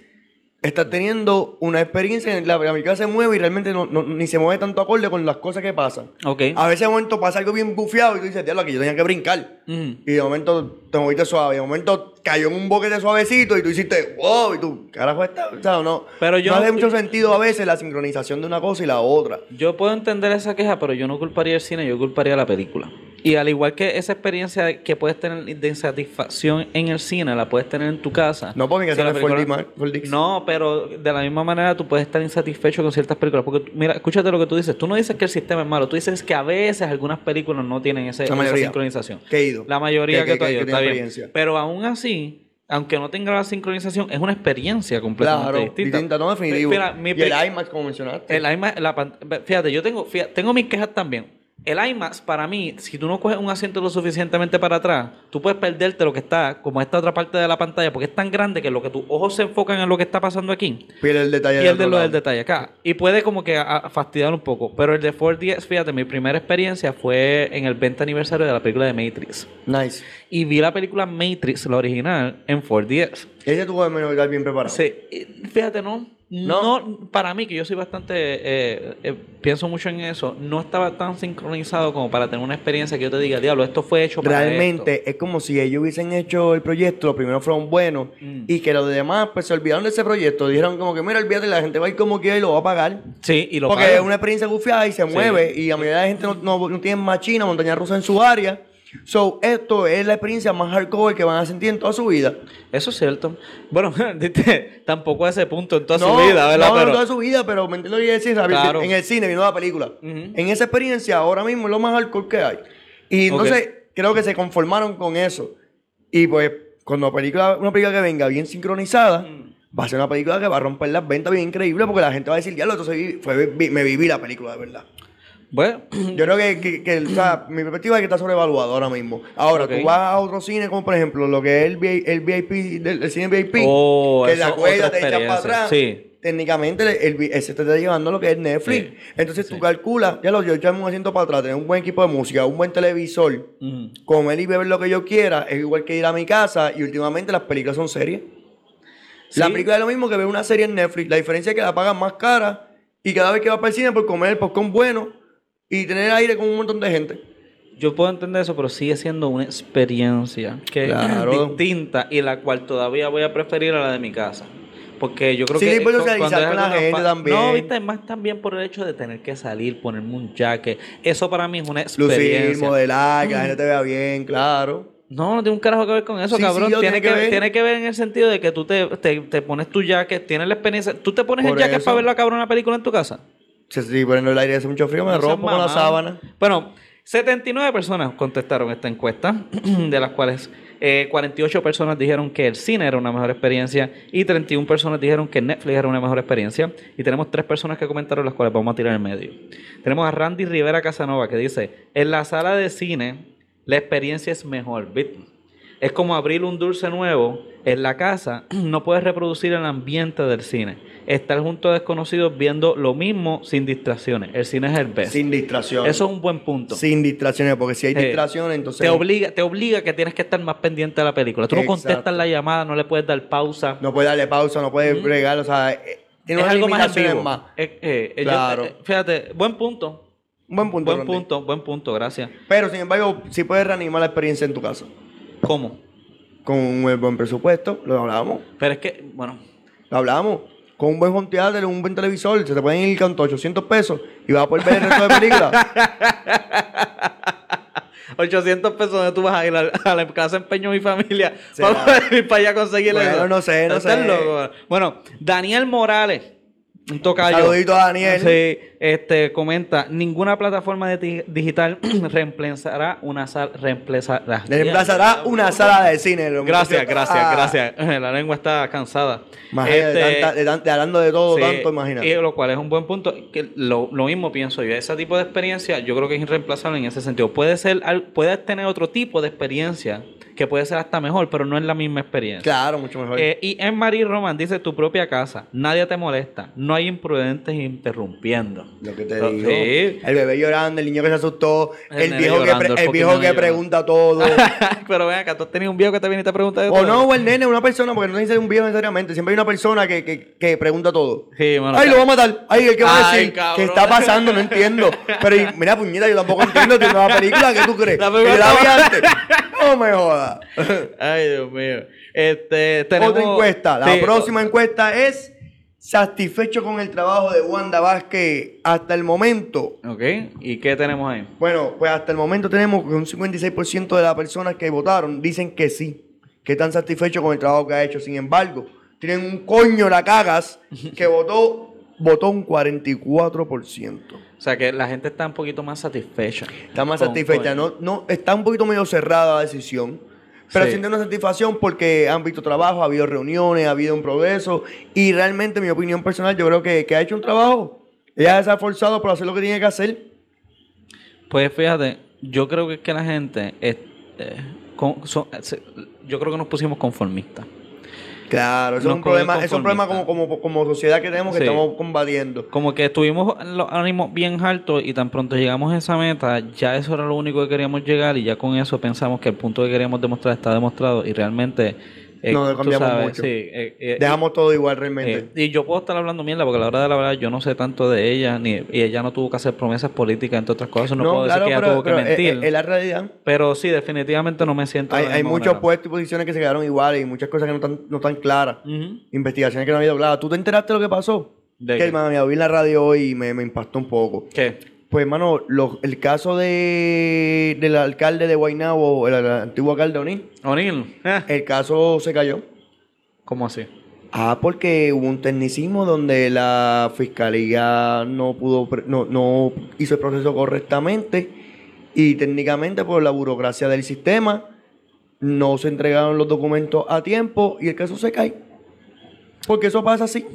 Speaker 2: Estás teniendo una experiencia en la la película se mueve y realmente no, no- ni se mueve tanto acorde con las cosas que pasan.
Speaker 1: Ok.
Speaker 2: A veces de momento pasa algo bien bufiado y tú dices, diablo, aquí yo tenía que brincar.
Speaker 1: Ujú.
Speaker 2: Y de momento te moviste suave. Y de momento cayó en un boquete suavecito y tú hiciste, wow, y tú, carajo, está. O sea, no,
Speaker 1: Pero yo-
Speaker 2: no hace mucho sentido a veces la sincronización de una cosa y la otra.
Speaker 1: Yo puedo entender esa queja, pero yo no culparía el cine, yo culparía la película. Y al igual que esa experiencia que puedes tener de insatisfacción en el cine, la puedes tener en tu casa.
Speaker 2: No, porque
Speaker 1: Si
Speaker 2: eso
Speaker 1: la
Speaker 2: no es
Speaker 1: película-
Speaker 2: 4D, 4DX.
Speaker 1: No, pero de la misma manera tú puedes estar insatisfecho con ciertas películas. Porque, mira, escúchate lo que tú dices. Tú no dices que el sistema es malo, tú dices que a veces algunas películas no tienen ese,
Speaker 2: La
Speaker 1: esa sincronización.
Speaker 2: Que he ido.
Speaker 1: La mayoría que,
Speaker 2: Que- que-
Speaker 1: ido, está bien. Pero aún así, aunque no tenga la sincronización, es una experiencia completamente
Speaker 2: Claro,
Speaker 1: distinta.
Speaker 2: distinta, no definitivo.
Speaker 1: Mira, mi
Speaker 2: y el IMAX, como mencionaste.
Speaker 1: el IMAX, la fíjate, yo tengo, fíjate, tengo mis quejas también. El IMAX, para mí, si tú no coges un asiento lo suficientemente para atrás, tú puedes perderte lo que está, como esta otra parte de la pantalla, porque es tan grande que lo que tus ojos se enfocan en lo que está pasando aquí,
Speaker 2: Pierde el detalle.
Speaker 1: pierde lo del detalle acá. Y puede como que a- a fastidiar un poco. Pero el de 4DX, fíjate, mi primera experiencia fue en el 20 aniversario de la película de Matrix.
Speaker 2: Nice.
Speaker 1: Y vi la película Matrix, la original, en 4DX.
Speaker 2: Ese tuvo que estar bien preparado.
Speaker 1: Sí, fíjate, no. No, para mí, que yo soy bastante, eh, eh, pienso mucho en eso, no estaba tan sincronizado como para tener una experiencia que yo te diga, diablo, esto fue hecho para
Speaker 2: Realmente es como si ellos hubiesen hecho el proyecto, los primeros fueron buenos
Speaker 1: Mm.
Speaker 2: y que los demás pues se olvidaron de ese proyecto. Dijeron como que mira, olvídate, la gente va a ir como quiera y lo va a pagar.
Speaker 1: Sí, y lo
Speaker 2: Porque
Speaker 1: pagan.
Speaker 2: es una experiencia gufiada y se mueve y la mayoría de gente no, no, no tiene machina, montaña rusa en su área. So, esto es la experiencia más hardcore que van a sentir en toda su vida.
Speaker 1: Eso es cierto. Bueno, tampoco a ese punto en toda
Speaker 2: no,
Speaker 1: su vida, ¿verdad?
Speaker 2: No,
Speaker 1: Pero-
Speaker 2: en toda su vida, pero me entiendo lo que decir.
Speaker 1: Claro.
Speaker 2: En el cine, viendo la película. En esa experiencia, ahora mismo es lo más hardcore que hay. Y entonces, creo que se conformaron con eso. Y pues, cuando la película, una película que venga bien sincronizada,
Speaker 1: Mm.
Speaker 2: va a ser una película que va a romper las ventas bien increíble porque la gente va a decir, diablo, entonces vi- fue, vi- me viví la película de verdad.
Speaker 1: Bueno,
Speaker 2: Yo creo que, que- que, o sea, mi perspectiva es que está sobrevaluado ahora mismo. Ahora, tú vas a otro cine, como por ejemplo lo que es el, VI el VIP, el cine VIP,
Speaker 1: Oh,
Speaker 2: que la cuerda te echas para atrás.
Speaker 1: Sí.
Speaker 2: Técnicamente, el, ese te está llevando lo que es Netflix.
Speaker 1: Sí.
Speaker 2: Entonces
Speaker 1: Sí.
Speaker 2: tú calculas, ya lo yo echamos un asiento para atrás, tener un buen equipo de música, un buen televisor, comer y beber lo que yo quiera, es igual que ir a mi casa y últimamente las películas son series. La película es lo mismo que ver una serie en Netflix. La diferencia es que la pagan más cara y cada vez que vas para el cine por comer el popcorn bueno y tener aire con un montón de gente.
Speaker 1: Yo puedo entender eso, pero sigue siendo una experiencia que
Speaker 2: Claro.
Speaker 1: es distinta y la cual todavía voy a preferir a la de mi casa. Porque yo creo
Speaker 2: Sí,
Speaker 1: que. cuando es
Speaker 2: con la gente también.
Speaker 1: No, viste, más también por el hecho de tener que salir, ponerme un jacket. Eso para mí es una
Speaker 2: Lucir,
Speaker 1: experiencia.
Speaker 2: modelar, que la gente te vea bien, claro.
Speaker 1: No, no tiene un carajo que ver con eso,
Speaker 2: Sí,
Speaker 1: cabrón.
Speaker 2: sí,
Speaker 1: tiene, que ver. tiene que ver en el sentido de que tú te, te, te pones tu jacket, tienes la experiencia. ¿Tú te pones
Speaker 2: Por
Speaker 1: el jacket
Speaker 2: eso.
Speaker 1: para ver la cabrona película en tu casa?
Speaker 2: Si estoy poniendo el aire hace mucho frío, me
Speaker 1: No
Speaker 2: rompo con la sábana.
Speaker 1: Bueno, 79 personas contestaron esta encuesta, de las cuales eh, 48 personas dijeron que el cine era una mejor experiencia y 31 personas dijeron que Netflix era una mejor experiencia. Y tenemos tres personas que comentaron las cuales vamos a tirar en medio. Tenemos a Randy Rivera Casanova que dice, en la sala de cine la experiencia es mejor. ¿viste? Es como abrir un dulce nuevo en la casa, no puedes reproducir el ambiente del cine. Estar junto a desconocidos viendo lo mismo sin distracciones. El cine es el best.
Speaker 2: Sin distracciones.
Speaker 1: Eso es un buen punto.
Speaker 2: Sin distracciones, porque si hay
Speaker 1: Eh,
Speaker 2: distracciones, entonces.
Speaker 1: Te obliga, te obliga que tienes que estar más pendiente de la película. Tú no contestas la llamada, no le puedes dar pausa.
Speaker 2: No puedes darle pausa, no puedes bregar, o sea, eh, tiene
Speaker 1: es algo más
Speaker 2: más.
Speaker 1: Eh, eh,
Speaker 2: Claro.
Speaker 1: fíjate, buen punto.
Speaker 2: Un buen punto.
Speaker 1: Buen
Speaker 2: Randy.
Speaker 1: punto, buen punto, gracias.
Speaker 2: Pero sin embargo, sí puedes reanimar la experiencia en tu casa.
Speaker 1: ¿Cómo?
Speaker 2: Con un buen presupuesto, lo hablábamos.
Speaker 1: Pero es que, bueno,
Speaker 2: Lo hablábamos. Con un buen home theater, un buen televisor, se te pueden ir con 800 pesos y vas a poder ver el resto de películas.
Speaker 1: 800 pesos donde tú vas a ir a, a la casa de empeño de mi familia para ir para allá a conseguir
Speaker 2: Bueno,
Speaker 1: eso.
Speaker 2: no sé, no sé.
Speaker 1: loco. Bueno, Daniel Morales Un tocayo.
Speaker 2: Saludito a Daniel.
Speaker 1: Sí, este, comenta, ninguna plataforma de digital reemplazará una sala, reemplazará.
Speaker 2: Le reemplazará una sala de cine. lo-
Speaker 1: Gracias, gracias,
Speaker 2: Ah,
Speaker 1: gracias. La lengua está cansada.
Speaker 2: De
Speaker 1: Este,
Speaker 2: tanta- de hablando de todo
Speaker 1: Sí,
Speaker 2: tanto, imagínate.
Speaker 1: Y lo cual es un buen punto. Que lo, lo mismo pienso yo. Ese tipo de experiencia yo creo que es irreemplazable en ese sentido. Puede ser, puedes tener otro tipo de experiencia que puede ser hasta mejor, pero no es la misma experiencia.
Speaker 2: Claro, mucho mejor.
Speaker 1: Eh, y en Marie Roman dice tu propia casa, nadie te molesta, no hay imprudentes interrumpiendo.
Speaker 2: Lo que te digo.
Speaker 1: sí.
Speaker 2: El bebé llorando, el niño que se asustó,
Speaker 1: El
Speaker 2: viejo que, pre-
Speaker 1: el
Speaker 2: viejo que pregunta todo.
Speaker 1: pero ven acá, tú has tenido un viejo que te viene y te pregunta de
Speaker 2: o no, o el nene, una persona, porque no dice un viejo necesariamente. Siempre hay una persona que, que, que pregunta todo.
Speaker 1: Sí, mano,
Speaker 2: Ay, lo va a matar. Ay, ¿qué va a decir?
Speaker 1: cabrón.
Speaker 2: ¿Qué está pasando? No entiendo. Pero y- mira, puñeta, yo tampoco entiendo tu nueva película. ¿Qué tú crees?
Speaker 1: La
Speaker 2: ¿Que
Speaker 1: película
Speaker 2: yo la vi
Speaker 1: estaba-
Speaker 2: antes? No me jodas.
Speaker 1: Ay, Dios mío. Este, tenemos...
Speaker 2: Otra encuesta. La
Speaker 1: Sí,
Speaker 2: próxima encuesta es satisfecho con el trabajo de Wanda Vázquez hasta el momento.
Speaker 1: Ok, ¿y qué tenemos ahí?
Speaker 2: Bueno, pues hasta el momento tenemos que un 56% de las personas que votaron dicen que sí, que están satisfechos con el trabajo que ha hecho. Sin embargo, tienen un coño la cagas que votó, votó un 44%.
Speaker 1: O sea, que la gente está un poquito más satisfecha.
Speaker 2: Está más
Speaker 1: Con-
Speaker 2: satisfecha.
Speaker 1: con-
Speaker 2: No, no, está un poquito medio cerrada la decisión. Pero
Speaker 1: Sí.
Speaker 2: siente una satisfacción porque han visto trabajo, ha habido reuniones, ha habido un progreso. Y realmente, mi opinión personal, yo creo que, que ha hecho un trabajo. Ella se ha esforzado por hacer lo que tiene que hacer.
Speaker 1: Pues fíjate, yo creo que es que la gente... con- son- se- yo creo que nos pusimos conformistas.
Speaker 2: Claro, eso es un problema, es un problema como, como, como sociedad que tenemos que
Speaker 1: Sí.
Speaker 2: estamos combatiendo.
Speaker 1: Como que tuvimos los ánimos bien altos y tan pronto llegamos a esa meta, ya eso era lo único que queríamos llegar y ya con eso pensamos que el punto que queríamos demostrar está demostrado y realmente... eh,
Speaker 2: No,
Speaker 1: tú
Speaker 2: cambiamos
Speaker 1: sabes,
Speaker 2: mucho.
Speaker 1: sí, eh, eh,
Speaker 2: Dejamos todo igual realmente.
Speaker 1: Y yo puedo estar hablando mierda porque a la hora de la verdad yo no sé tanto de ella ni y ella no tuvo que hacer promesas políticas entre otras cosas no, puedo decir que ella tuvo que
Speaker 2: pero
Speaker 1: mentir
Speaker 2: es- la realidad.
Speaker 1: pero sí definitivamente no me siento
Speaker 2: Hay, hay muchos puestos y posiciones que se quedaron iguales y muchas cosas que no están, no están claras. Investigaciones que no han habido claras. ¿Tú te enteraste de lo que pasó?
Speaker 1: ¿De
Speaker 2: que mami, vi en la radio hoy y me, me impactó un poco.
Speaker 1: ¿qué?
Speaker 2: Pues, hermano, lo- el caso de, del alcalde de Guaynabo, el, el antiguo alcalde O'Neill,
Speaker 1: O'Neill eh,
Speaker 2: el caso se cayó.
Speaker 1: ¿cómo así?
Speaker 2: Ah, porque hubo un tecnicismo donde la fiscalía no pudo, no, no hizo el proceso correctamente y técnicamente por la burocracia del sistema no se entregaron los documentos a tiempo y el caso se cae. Porque eso pasa así.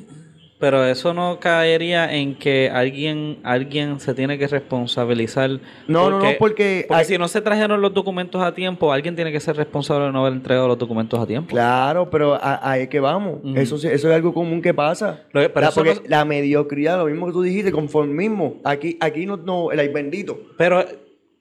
Speaker 1: Pero eso no caería en que alguien alguien se tiene que responsabilizar
Speaker 2: No, no, no, porque
Speaker 1: porque
Speaker 2: hay-
Speaker 1: si no se trajeron los documentos a tiempo alguien tiene que ser responsable de no haber entregado los documentos a tiempo
Speaker 2: Claro, pero ahí es que vamos.
Speaker 1: Ujú.
Speaker 2: eso, sí- eso es algo común que pasa.
Speaker 1: Pero
Speaker 2: la,
Speaker 1: eso
Speaker 2: porque
Speaker 1: no-
Speaker 2: la mediocridad, lo mismo que tú dijiste, conformismo. Aquí, aquí no, no, el ay bendito.
Speaker 1: Pero,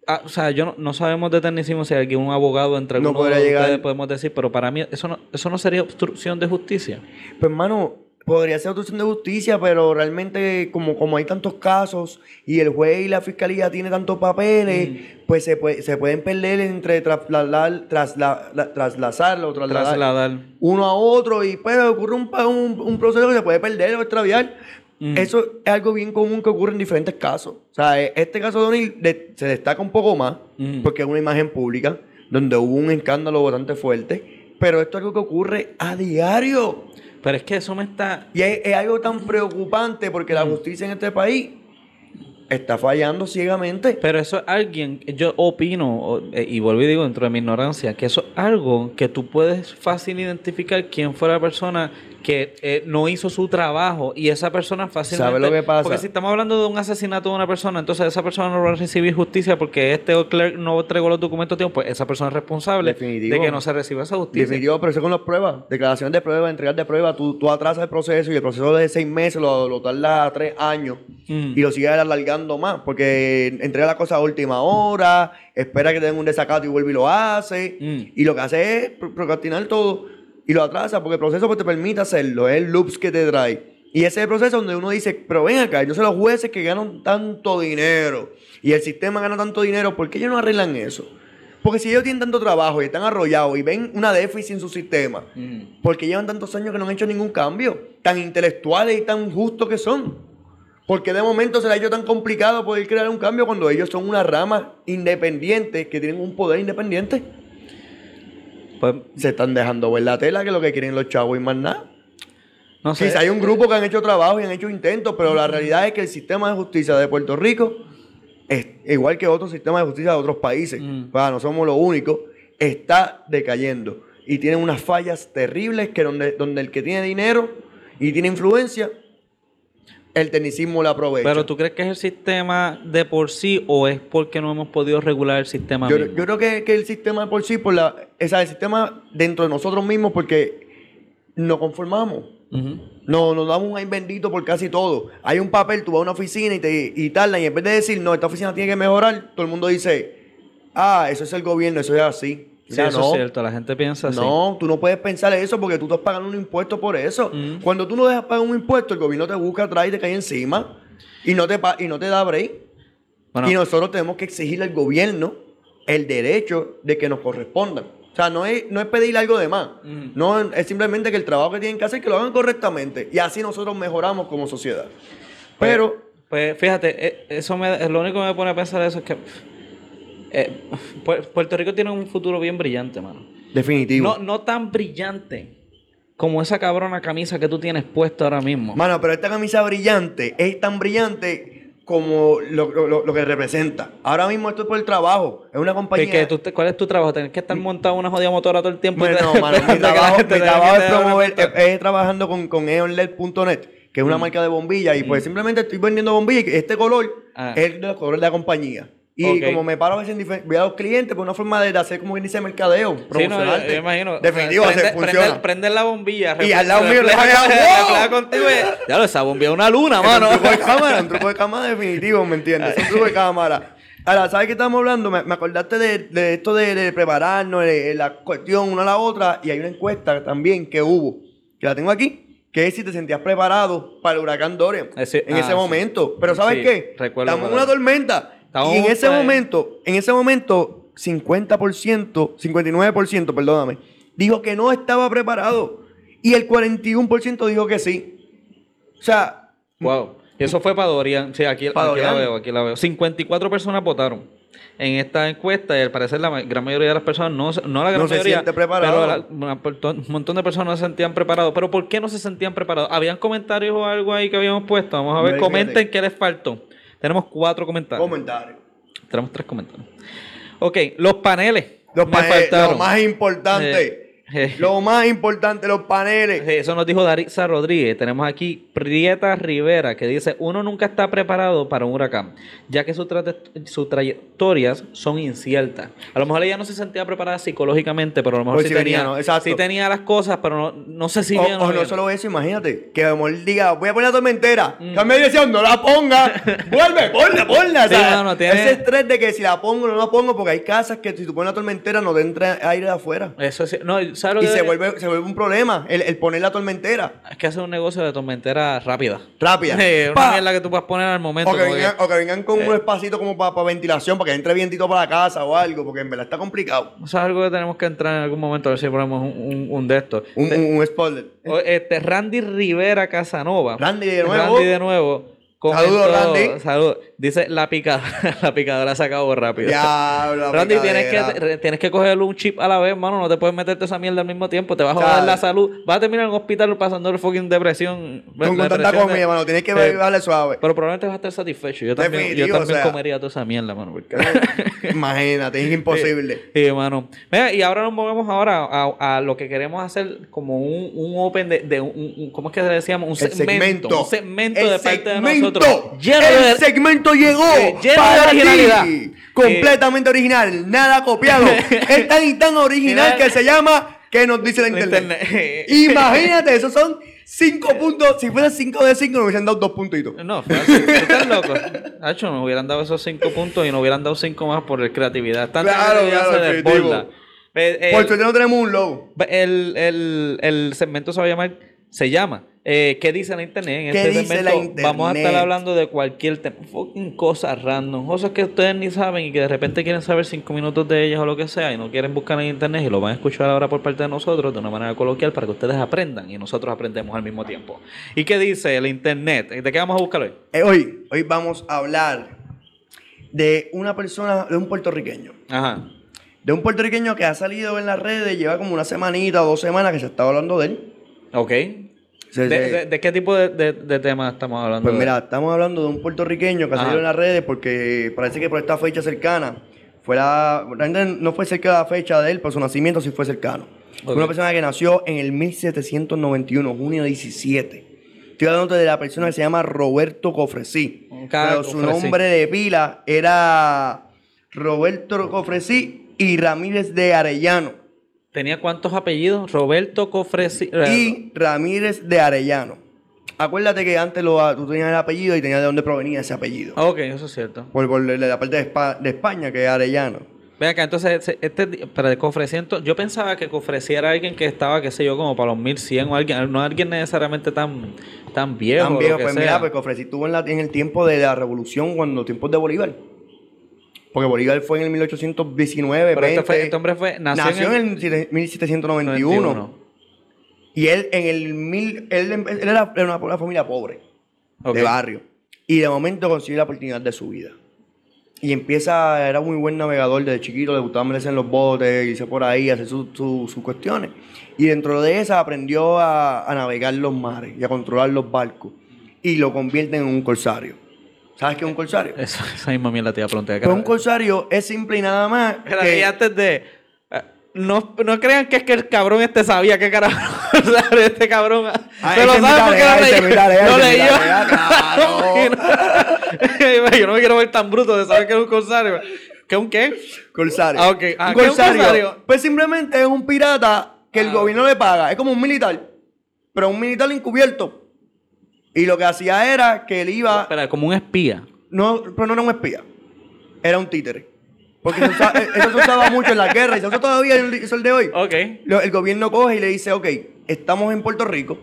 Speaker 1: ah, o sea, yo no, no sabemos de tecnicismo si hay un abogado entre
Speaker 2: No
Speaker 1: de
Speaker 2: llegar-
Speaker 1: podemos decir, pero para mí eso no, eso no sería obstrucción de justicia.
Speaker 2: Pues, hermano, podría ser obstrucción de justicia, pero realmente, como, como hay tantos casos y el juez y la fiscalía tienen tantos papeles, pues se, puede- se pueden perder entre trasladar, trasla- la- trasladar o trasladar
Speaker 1: Trasladar.
Speaker 2: uno a otro y pues ocurre un, un, un proceso que se puede perder o extraviar.
Speaker 1: Mm.
Speaker 2: Eso es algo bien común que ocurre en diferentes casos. O sea, e- este caso de O'Neill se destaca un poco más
Speaker 1: Mm.
Speaker 2: porque es una imagen pública donde hubo un escándalo bastante fuerte, pero esto es algo que ocurre a diario.
Speaker 1: Pero es que eso me está...
Speaker 2: Y es, es algo tan preocupante porque
Speaker 1: Mm.
Speaker 2: la justicia en este país está fallando ciegamente.
Speaker 1: Pero eso es alguien, yo opino, eh, y vuelvo y digo dentro de mi ignorancia, que eso es algo que tú puedes fácil identificar quién fue la persona que eh, no hizo su trabajo y esa persona fácilmente...
Speaker 2: ¿Sabe lo que pasa?
Speaker 1: Porque si estamos hablando de un asesinato de una persona, entonces esa persona no va a recibir justicia porque este clerk no entregó los documentos a tiempo, pues esa persona es responsable
Speaker 2: Definitivo.
Speaker 1: de que no se reciba esa justicia.
Speaker 2: Definitivo, pero eso con las pruebas. Declaración de prueba, entregar de prueba. Tú, tú atrasas el proceso y el proceso de seis meses lo, lo tarda a tres años.
Speaker 1: Mm.
Speaker 2: Y lo sigues alargando más. Porque entrega la cosa a última hora, espera que te den un desacato y vuelve y lo hace.
Speaker 1: Mm.
Speaker 2: Y lo que hace es pro- procrastinar todo. Y lo atrasa porque el proceso pues, te permite hacerlo. Es el loops que te trae. Y ese es el proceso donde uno dice, pero ven acá, entonces los jueces que ganan tanto dinero y el sistema gana tanto dinero, ¿por qué ellos no arreglan eso? Porque si ellos tienen tanto trabajo y están arrollados y ven una déficit en su sistema,
Speaker 1: Mm.
Speaker 2: porque llevan tantos años que no han hecho ningún cambio, tan intelectuales y tan justos que son. Porque de momento se les ha hecho tan complicado poder crear un cambio cuando ellos son una rama independiente que tienen un poder independiente.
Speaker 1: Pues
Speaker 2: Se están dejando ver la tela que lo que quieren los chavos y más nada.
Speaker 1: No sé.
Speaker 2: Quizá hay un grupo que han hecho trabajo y han hecho intentos, pero la realidad es que el sistema de justicia de Puerto Rico, es, igual que otros sistemas de justicia de otros países,
Speaker 1: Mm.
Speaker 2: pues, no somos los únicos, está decayendo. Y tiene unas fallas terribles que donde, donde el que tiene dinero y tiene influencia, el tecnicismo la aprovecha.
Speaker 1: Pero tú crees que es el sistema de por sí o es porque no hemos podido regular el sistema
Speaker 2: Yo,
Speaker 1: mismo?
Speaker 2: yo creo que, que el sistema de por sí, por la, o sea, el sistema dentro de nosotros mismos, porque nos conformamos. No, nos damos un ay bendito por casi todo. Hay un papel, tú vas a una oficina y te y tardan, y en vez de decir, no, esta oficina tiene que mejorar, todo el mundo dice, ah, eso es el gobierno, eso es así.
Speaker 1: Sí, eso
Speaker 2: no,
Speaker 1: es cierto, la gente piensa así.
Speaker 2: no, tú no puedes pensar eso porque tú estás pagando un impuesto por eso.
Speaker 1: Mm.
Speaker 2: Cuando tú no dejas pagar un impuesto, el gobierno te busca atrás y te cae encima y no te, y no te da break.
Speaker 1: Bueno,
Speaker 2: Y nosotros tenemos que exigirle al gobierno el derecho de que nos correspondan. O sea, no es, no es pedirle algo de más.
Speaker 1: Ujú.
Speaker 2: No, es simplemente que el trabajo que tienen que hacer, que lo hagan correctamente. Y así nosotros mejoramos como sociedad.
Speaker 1: Pues-
Speaker 2: Pero,
Speaker 1: Pues fíjate, eh, eso me, lo único que me pone a pensar eso es que eh, Pu- Puerto Rico tiene un futuro bien brillante, mano.
Speaker 2: definitivo.
Speaker 1: No, no tan brillante como esa cabrona camisa que tú tienes puesta ahora mismo.
Speaker 2: Mano, pero esta camisa brillante es tan brillante como lo, lo- lo- que representa. Ahora mismo esto es por el trabajo. Es una
Speaker 1: ¿Qué-
Speaker 2: compañía...
Speaker 1: qué? ¿Tú te- ¿Cuál es tu trabajo? ¿Tienes que estar montado una jodida motora todo el tiempo?
Speaker 2: Bueno,
Speaker 1: Te-
Speaker 2: mano, mi trabajo, mi trabajo es promover, es, es trabajando con, con eonled.net, que es una marca de bombillas, y pues simplemente estoy vendiendo bombillas y este color
Speaker 1: Ah.
Speaker 2: es el colores de la compañía. Y como me paro a veces voy a los clientes, pues una forma de hacer como quien dice mercadeo,
Speaker 1: Sí, no, yo,
Speaker 2: promocionarte.
Speaker 1: yo imagino.
Speaker 2: Definitivo,
Speaker 1: Prende-
Speaker 2: se
Speaker 1: prende-
Speaker 2: funciona.
Speaker 1: Prender la bombilla.
Speaker 2: Y al lado mío le
Speaker 1: contigo. y- Ya lo, esa bombilla es una luna,
Speaker 2: Es
Speaker 1: mano.
Speaker 2: Un truco de cámara, un truco de cámara definitivo, ¿me entiendes? Es un truco de cámara. Ahora, ¿sabes qué estamos hablando? Me, me acordaste de, de esto de, de prepararnos, de, la cuestión una a la otra, y hay una encuesta también que hubo, que la tengo aquí, que es si te sentías preparado para el huracán Dorian
Speaker 1: Ese-
Speaker 2: en
Speaker 1: ah,
Speaker 2: ese
Speaker 1: sí.
Speaker 2: momento. Pero ¿sabes
Speaker 1: Sí,
Speaker 2: qué?
Speaker 1: recuerdo,
Speaker 2: Estamos en una tormenta.
Speaker 1: Estamos
Speaker 2: y en ese momento, en ese momento, 50%, 59%, perdóname, dijo que no estaba preparado. Y el 41% dijo que sí. O sea,
Speaker 1: Wow. Y eso fue para Dorian. Sí, aquí, la veo, aquí la veo. 54 personas votaron en esta encuesta y al parecer la gran mayoría de las personas, no, se- no la gran
Speaker 2: No se
Speaker 1: mayoría, pero la- un montón de personas no se sentían preparados. ¿Pero por qué no se sentían preparados? ¿Habían comentarios o algo ahí que habíamos puesto? Vamos a ver, comenten qué les faltó. Tenemos cuatro comentarios.
Speaker 2: comentario.
Speaker 1: Tenemos tres comentarios. Ok, los paneles.
Speaker 2: Los paneles, lo más importante.
Speaker 1: Eh,
Speaker 2: lo más importante, los paneles.
Speaker 1: Eso nos dijo Darisa Rodríguez. Tenemos aquí Prieta Rivera que dice, uno nunca está preparado para un huracán, ya que sus trayectorias son inciertas. A lo mejor ella no se sentía preparada psicológicamente, pero a lo mejor
Speaker 2: Pues
Speaker 1: sí,
Speaker 2: sí
Speaker 1: tenía,
Speaker 2: venía, ¿no? Exacto.
Speaker 1: sí tenía las cosas, pero no, no sé si
Speaker 2: o,
Speaker 1: bien
Speaker 2: o no
Speaker 1: bien.
Speaker 2: solo eso, imagínate. Que a lo mejor diga, voy a poner la tormentera.
Speaker 1: Mm.
Speaker 2: Cambia dirección, no la ponga. Vuelve, ponla, ponla.
Speaker 1: Sí, tiene-
Speaker 2: Ese estrés de que si la pongo no la pongo, porque hay casas que si tú pones la tormentera no te entra aire de afuera.
Speaker 1: Eso sí. No, ¿sabes lo
Speaker 2: Y
Speaker 1: que
Speaker 2: se vuelve, se vuelve un problema el, el poner la tormentera
Speaker 1: Es que hacer un negocio de tormentera rápida.
Speaker 2: rápida.
Speaker 1: Sí, una
Speaker 2: Pa.
Speaker 1: mierda que tú puedas poner al momento.
Speaker 2: O que, vengan, o que vengan con
Speaker 1: Eh.
Speaker 2: un espacito como para ventilación, para que entre vientito para la casa o algo, porque en verdad está complicado.
Speaker 1: Eso es algo que tenemos que entrar en algún momento a ver si ponemos un, un- un de estos.
Speaker 2: Un, un, un spoiler.
Speaker 1: O- Este, Randy Rivera Casanova.
Speaker 2: Randy de nuevo.
Speaker 1: Randy de nuevo.
Speaker 2: Saludos, Randy.
Speaker 1: Saludos. Dice la picadora, la picadora se acabó rápido.
Speaker 2: Diablo,
Speaker 1: Randy, tienes que, tienes que coger un chip a la vez, mano. No te puedes meterte esa mierda al mismo tiempo. Te vas a joder la salud. Vas a terminar en un hospital pasando el fucking depresión.
Speaker 2: Con, con tanta
Speaker 1: de-
Speaker 2: comida, mano. Tienes que
Speaker 1: Eh,
Speaker 2: darle suave.
Speaker 1: Pero probablemente vas a estar satisfecho. Yo también, yo también
Speaker 2: o sea.
Speaker 1: comería toda esa mierda, mano. porque-
Speaker 2: Imagínate, es imposible.
Speaker 1: Sí, mano. Mira, y ahora nos movemos ahora a, a lo que queremos hacer como un, un open de, de un, un- ¿cómo es que decíamos? Un segmento.
Speaker 2: segmento.
Speaker 1: Un segmento
Speaker 2: El
Speaker 1: de parte de nosotros. Lleno
Speaker 2: el
Speaker 1: de-
Speaker 2: segmento llegó
Speaker 1: Eh,
Speaker 2: para ti. Completamente original, nada copiado. es tan y tan original que se llama ¿Qué nos dice la internet?
Speaker 1: internet.
Speaker 2: Imagínate, esos son cinco puntos. Si fuera cinco de cinco, nos hubiesen dado dos puntitos.
Speaker 1: No, fácil. ¿Tú estás loco? Hacho, nos hubieran dado esos cinco puntos y nos hubieran dado cinco más por creatividad. Tanta
Speaker 2: Claro,
Speaker 1: creatividad
Speaker 2: claro,
Speaker 1: se
Speaker 2: definitivo.
Speaker 1: desborda. Eh, eh,
Speaker 2: Por suerte no tenemos un logo.
Speaker 1: el, el, el segmento se va a llamar, se llama, eh, ¿qué dice la internet? En
Speaker 2: ¿Qué
Speaker 1: este vamos a estar hablando de cualquier tema, fucking cosas random, cosas que ustedes ni saben y que de repente quieren saber cinco minutos de ellas o lo que sea y no quieren buscar en internet y lo van a escuchar ahora por parte de nosotros de una manera coloquial para que ustedes aprendan y nosotros aprendemos al mismo tiempo. ¿Y qué dice el internet? ¿De qué vamos a buscar hoy?
Speaker 2: Eh, hoy, hoy vamos a hablar de una persona, de un puertorriqueño.
Speaker 1: Ajá.
Speaker 2: De un puertorriqueño que ha salido en las redes, lleva como una semanita o dos semanas que se está hablando de él.
Speaker 1: Ok. ¿De,
Speaker 2: se-
Speaker 1: de- de qué tipo de, de, temas estamos hablando?
Speaker 2: Pues mira, estamos hablando de un puertorriqueño que
Speaker 1: Ajá.
Speaker 2: salió en las redes porque parece que por esta fecha cercana, fuera, realmente no fue cerca de la fecha de él, pero su nacimiento sí fue cercano.
Speaker 1: Ok.
Speaker 2: Una persona que nació en el 1791, junio 17. Estoy hablando de la persona que se llama Roberto Cofresí. Pero su
Speaker 1: Cofresí.
Speaker 2: nombre de pila era Roberto Cofresí y Ramírez de Arellano.
Speaker 1: ¿Tenía cuántos apellidos? Roberto Cofresi.
Speaker 2: y Ramírez de Arellano. Acuérdate que antes lo, tú tenías el apellido y tenías de dónde provenía ese apellido.
Speaker 1: Ok, eso es cierto.
Speaker 2: Por, por la parte de, Espa- de España, que es Arellano.
Speaker 1: Ven acá, entonces, este, pero de Cofreciento, yo pensaba que Cofresí era alguien que estaba, qué sé yo, como para los 1100 o alguien, no alguien necesariamente tan, tan viejo.
Speaker 2: Tan viejo, pues
Speaker 1: sea.
Speaker 2: mira, pues Cofresí estuvo en, la- en el tiempo de la revolución, cuando tiempos de Bolívar. Porque Bolívar fue en el 1819,
Speaker 1: Pero este,
Speaker 2: 20.
Speaker 1: fue- este hombre fue, nació,
Speaker 2: nació
Speaker 1: en,
Speaker 2: el 1791.
Speaker 1: 91.
Speaker 2: Y él en el mil, él, él era una, una familia pobre. De barrio. Y de momento consigue la oportunidad de su vida. Y empieza, era muy buen navegador desde chiquito, le gustaba meterse en los botes, irse por ahí, hacer sus su- sus cuestiones. Y dentro de esa aprendió a, a navegar los mares y a controlar los barcos. Y lo convierte en un corsario. ¿Sabes qué es un corsario?
Speaker 1: Esa, esa misma mierda te iba a preguntar.
Speaker 2: Pues un corsario es simple y nada más. Que-
Speaker 1: y antes de. eh, No, no crean que es que el cabrón este sabía qué carajo. este cabrón.
Speaker 2: Ah,
Speaker 1: se lo sabe porque lo leyó. Lo leyó. Yo no me quiero ver tan bruto de saber que es un corsario. ¿Qué un qué?
Speaker 2: Corsario.
Speaker 1: Ah, ok. Ah,
Speaker 2: un
Speaker 1: ¿qué es un
Speaker 2: corsario,
Speaker 1: corsario?
Speaker 2: Pues simplemente es un pirata que el
Speaker 1: Ah.
Speaker 2: gobierno le paga. Es como un militar. Pero un militar encubierto. Y lo que hacía era que él iba.
Speaker 1: Espera, como un espía.
Speaker 2: No, pero no era un espía. Era un títere. Porque usa- eh, eso se usaba mucho en la guerra y se usa todavía en el sol de hoy.
Speaker 1: Ok.
Speaker 2: Lo- el gobierno coge y le dice, ok, estamos en Puerto Rico,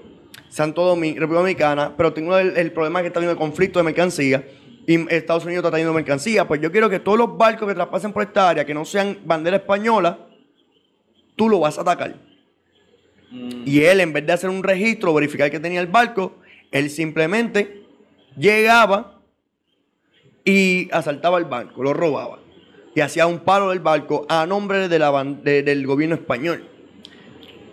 Speaker 2: Santo Domingo, República Dominicana, pero tengo el, el problema que está habiendo conflicto de mercancía y Estados Unidos está trayendo mercancía. Pues yo quiero que todos los barcos que traspasen por esta área, que no sean bandera española, tú lo vas a atacar. Y él, en vez de hacer un registro, verificar que tenía el barco, él simplemente llegaba y asaltaba el barco, lo robaba. Y hacía un paro del barco a nombre de la ban- de- del gobierno español.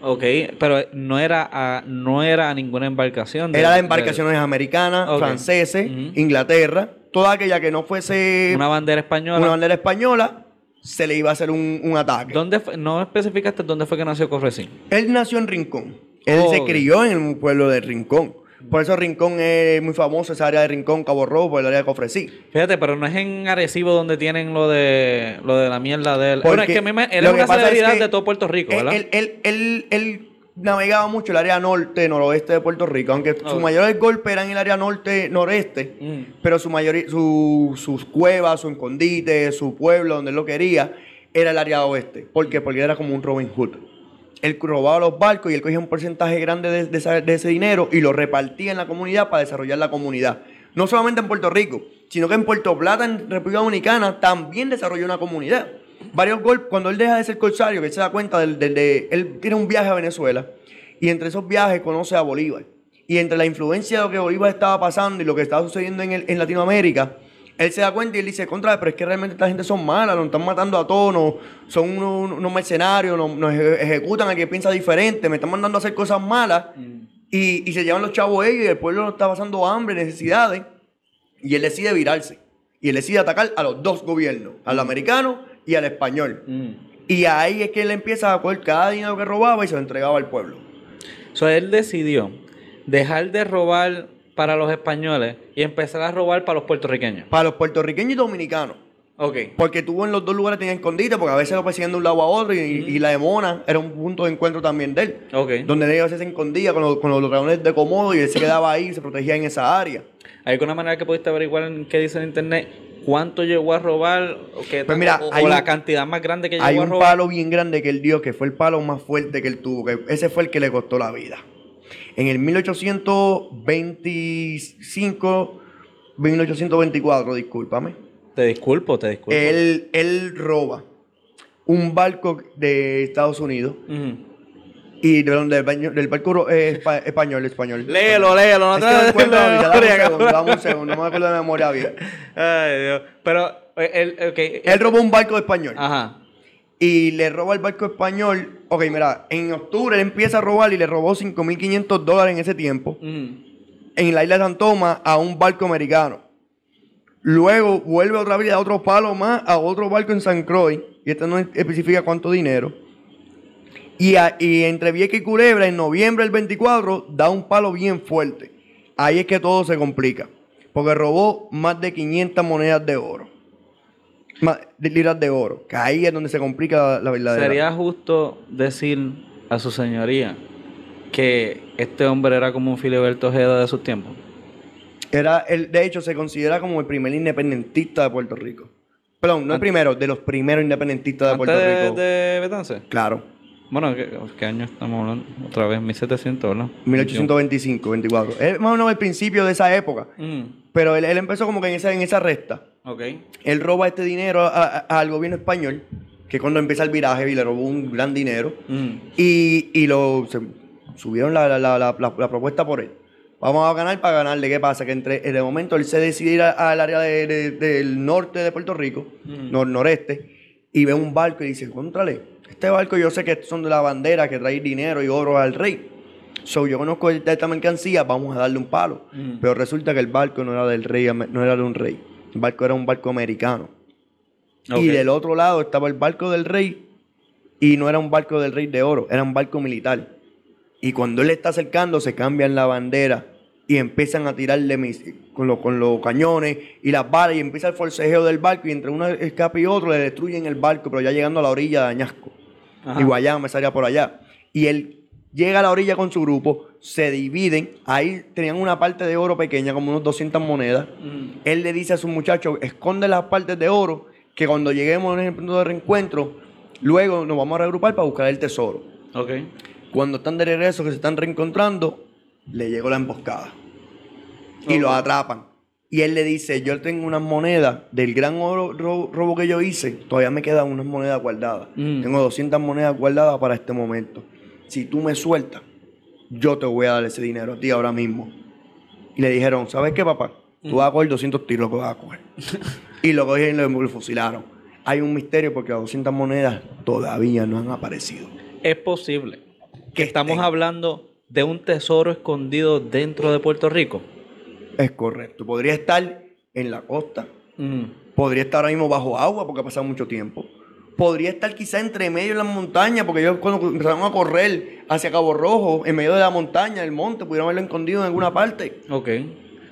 Speaker 1: Ok, pero no era a, no era a ninguna embarcación. de-
Speaker 2: Era de
Speaker 1: de-
Speaker 2: embarcaciones americanas, franceses. Inglaterra, toda aquella que no fuese
Speaker 1: Una bandera española.
Speaker 2: una bandera española, se le iba a hacer un, un ataque.
Speaker 1: ¿Dónde fue- no especificaste dónde fue que nació Cofresí?
Speaker 2: Él nació en Rincón. Él
Speaker 1: Oh,
Speaker 2: se crió en un pueblo de Rincón. Por eso Rincón es muy famoso, esa área de Rincón, Cabo Rojo, por el área de Cofresí.
Speaker 1: Fíjate, pero no es en Arecibo donde tienen lo de lo de la mierda de él. Bueno, es
Speaker 2: Porque
Speaker 1: que me, él es una
Speaker 2: pasa es
Speaker 1: celebridad
Speaker 2: que
Speaker 1: de todo Puerto Rico, ¿verdad?
Speaker 2: Él, él, él- él navegaba mucho el área norte, noroeste de Puerto Rico, aunque
Speaker 1: Ok.
Speaker 2: sus mayores golpes eran en el área norte, noreste,
Speaker 1: Mm.
Speaker 2: pero su mayoría, su- sus cuevas, su escondite, su pueblo, donde él lo quería, era el área oeste. ¿Por qué? Porque era como un Robin Hood. Él robaba los barcos y él cogía un porcentaje grande de, ese dinero y lo repartía en la comunidad para desarrollar la comunidad. No solamente en Puerto Rico, sino que en Puerto Plata, en República Dominicana, también desarrolló una comunidad. Varios golpes, cuando él deja de ser corsario, que él se da cuenta de, él tiene un viaje a Venezuela y entre esos viajes conoce a Bolívar. Y entre la influencia de lo que Bolívar estaba pasando y lo que estaba sucediendo en Latinoamérica, él se da cuenta y él dice, contra, pero es que realmente esta gente son malas, nos están matando a todos, nos- son unos, unos mercenarios, nos, nos eje- ejecutan a quien piensa diferente, me están mandando a hacer cosas malas y, y se llevan los chavos ellos y el pueblo no está pasando hambre, necesidades. Y él decide virarse. Y él decide atacar a los dos gobiernos, al americano y al español.
Speaker 1: Mm.
Speaker 2: Y ahí es que él empieza a coger cada dinero que robaba y se lo entregaba al pueblo.
Speaker 1: So, él decidió dejar de robar para los españoles y empezar a robar para los puertorriqueños.
Speaker 2: Para los puertorriqueños y dominicanos.
Speaker 1: Ok.
Speaker 2: Porque tuvo en los dos lugares tenía escondite, porque a veces lo persiguen de un lado a otro. Y, y la de Mona era un punto de encuentro también de él.
Speaker 1: Ok.
Speaker 2: Donde él a veces se escondía con los, con los dragones de Komodo y él se quedaba ahí y se protegía en esa área.
Speaker 1: ¿Hay alguna manera que pudiste averiguar en qué dice en internet cuánto llegó a robar o, qué,
Speaker 2: Pues mira,
Speaker 1: o, o
Speaker 2: hay
Speaker 1: la
Speaker 2: un-
Speaker 1: cantidad más grande que llegó
Speaker 2: Hay
Speaker 1: a
Speaker 2: un
Speaker 1: robar?
Speaker 2: palo bien grande que él dio, que fue el palo más fuerte que él tuvo. Que ese fue el que le costó la vida. En el 1825, 1824, discúlpame.
Speaker 1: Te disculpo, te disculpo.
Speaker 2: Él, él roba un barco de Estados Unidos
Speaker 1: Ujú.
Speaker 2: y de donde del, del barco eh, espa- español, español.
Speaker 1: Léelo, léelo, no
Speaker 2: Es
Speaker 1: te
Speaker 2: que no
Speaker 1: de
Speaker 2: dame un segundo, no me acuerdo de memoria bien.
Speaker 1: Ay, Dios. Pero, eh, él, ok.
Speaker 2: Él robó un barco español
Speaker 1: Ajá.
Speaker 2: Y le roba el barco español. Ok, mira, en octubre él empieza a robar y le robó 5.500 dólares en ese tiempo en la isla de San Tomás a un barco americano. Luego vuelve otra vez a otro palo más a otro barco en San Croix. Y este no especifica cuánto dinero. Y, a- y entre Vieques y Culebra, en noviembre del 24, da un palo bien fuerte. Ahí es que todo se complica. Porque robó más de 500 monedas de oro. De liras de oro. Que ahí es donde se complica la, verdadera.
Speaker 1: Sería justo decir a su señoría que este hombre era como un Filiberto Ojeda de sus tiempos.
Speaker 2: Era el, de hecho, se considera como el primer independentista de Puerto Rico. Perdón, no el primero, de los primeros independentistas de Puerto
Speaker 1: de,
Speaker 2: Rico.
Speaker 1: de Betance.
Speaker 2: Claro,
Speaker 1: Bueno, ¿qué, qué año estamos hablando? Otra vez, 1700, ¿verdad?
Speaker 2: 1825, 24. Es más o menos el principio de esa época.
Speaker 1: Mm,
Speaker 2: Pero él, él empezó como que en esa, en esa recta.
Speaker 1: Ok.
Speaker 2: Él roba este dinero a- a- al gobierno español, que cuando empieza el viraje y le robó un gran dinero.
Speaker 1: Mm,
Speaker 2: Y, y lo se- subieron la, la- la- la- propuesta por él. Vamos a ganar para ganarle. ¿Qué pasa? Que entre, en el momento él se decide ir al área de- de- del norte de Puerto Rico,
Speaker 1: Mm.
Speaker 2: nor- noreste, y ve un barco y dice, contrale, este barco yo sé que son de la bandera que trae dinero y oro al rey. So, yo conozco esta mercancía, vamos a darle un palo.
Speaker 1: Mm.
Speaker 2: Pero resulta que el barco no era del rey, no era de un rey. El barco era un barco americano. Y del otro lado estaba el barco del rey y no era un barco del rey de oro, era un barco militar. Y cuando él está acercando se cambian la bandera y empiezan a tirarle mis- con, los- con los cañones y las balas y empieza el forcejeo del barco y entre uno escape y otro le destruyen el barco, pero ya llegando a la orilla de Añasco.
Speaker 1: Ajá.
Speaker 2: Y Guayama esa área por allá. Y él llega a la orilla con su grupo, se dividen, ahí tenían una parte de oro pequeña, como unos 200 monedas.
Speaker 1: Mm,
Speaker 2: Él le dice a sus muchachos, esconde las partes de oro, que cuando lleguemos en el punto de reencuentro, luego nos vamos a reagrupar para buscar el tesoro.
Speaker 1: ok.
Speaker 2: Cuando están de regreso, que se están reencontrando, le llegó la emboscada. Y lo atrapan. Y él le dice, yo tengo unas monedas del gran oro, ro- robo que yo hice, todavía me quedan unas monedas guardadas.
Speaker 1: Mm.
Speaker 2: Tengo 200 monedas guardadas para este momento. Si tú me sueltas, yo te voy a dar ese dinero a ti ahora mismo. Y le dijeron, ¿sabes qué, papá? Tú vas a coger 200 tiros lo que vas a coger. y lo cogieron y lo, fusilaron. Hay un misterio porque las 200 monedas todavía no han aparecido.
Speaker 1: Es posible que
Speaker 2: Que
Speaker 1: estamos
Speaker 2: estén.
Speaker 1: hablando de un tesoro escondido dentro de Puerto Rico.
Speaker 2: Es correcto. Podría estar en la costa.
Speaker 1: Mm,
Speaker 2: Podría estar ahora mismo bajo agua porque ha pasado mucho tiempo. Podría estar quizá entre medio de las montañas porque ellos cuando empezaron a correr hacia Cabo Rojo, en medio de la montaña, del monte, pudieron haberlo escondido en alguna parte.
Speaker 1: ok.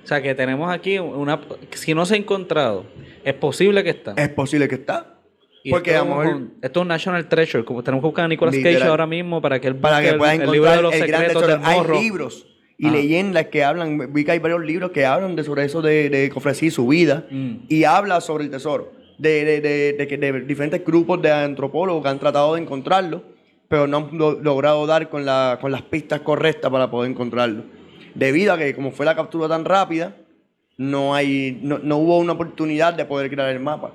Speaker 1: O sea que tenemos aquí una... Si no se ha encontrado, es posible que está.
Speaker 2: Es posible que está.
Speaker 1: Y
Speaker 2: Porque
Speaker 1: esto,
Speaker 2: a lo
Speaker 1: es
Speaker 2: mejor
Speaker 1: un, esto es un national treasure. Como tenemos que buscar a Nicolas Cage ahora mismo para que él
Speaker 2: para que puedas
Speaker 1: el, el libro
Speaker 2: encontrar
Speaker 1: de los
Speaker 2: el
Speaker 1: secretos
Speaker 2: Hay libros y
Speaker 1: Ah.
Speaker 2: leyendas que hablan, vi que hay varios libros que hablan de sobre eso de, de que ofrecí su vida
Speaker 1: Mm.
Speaker 2: y habla sobre el tesoro. De, de, de, de diferentes grupos de antropólogos que han tratado de encontrarlo, pero no han lo- logrado dar con, la, con las pistas correctas para poder encontrarlo. Debido a que como fue la captura tan rápida, no, hay, no, no hubo una oportunidad de poder crear el mapa.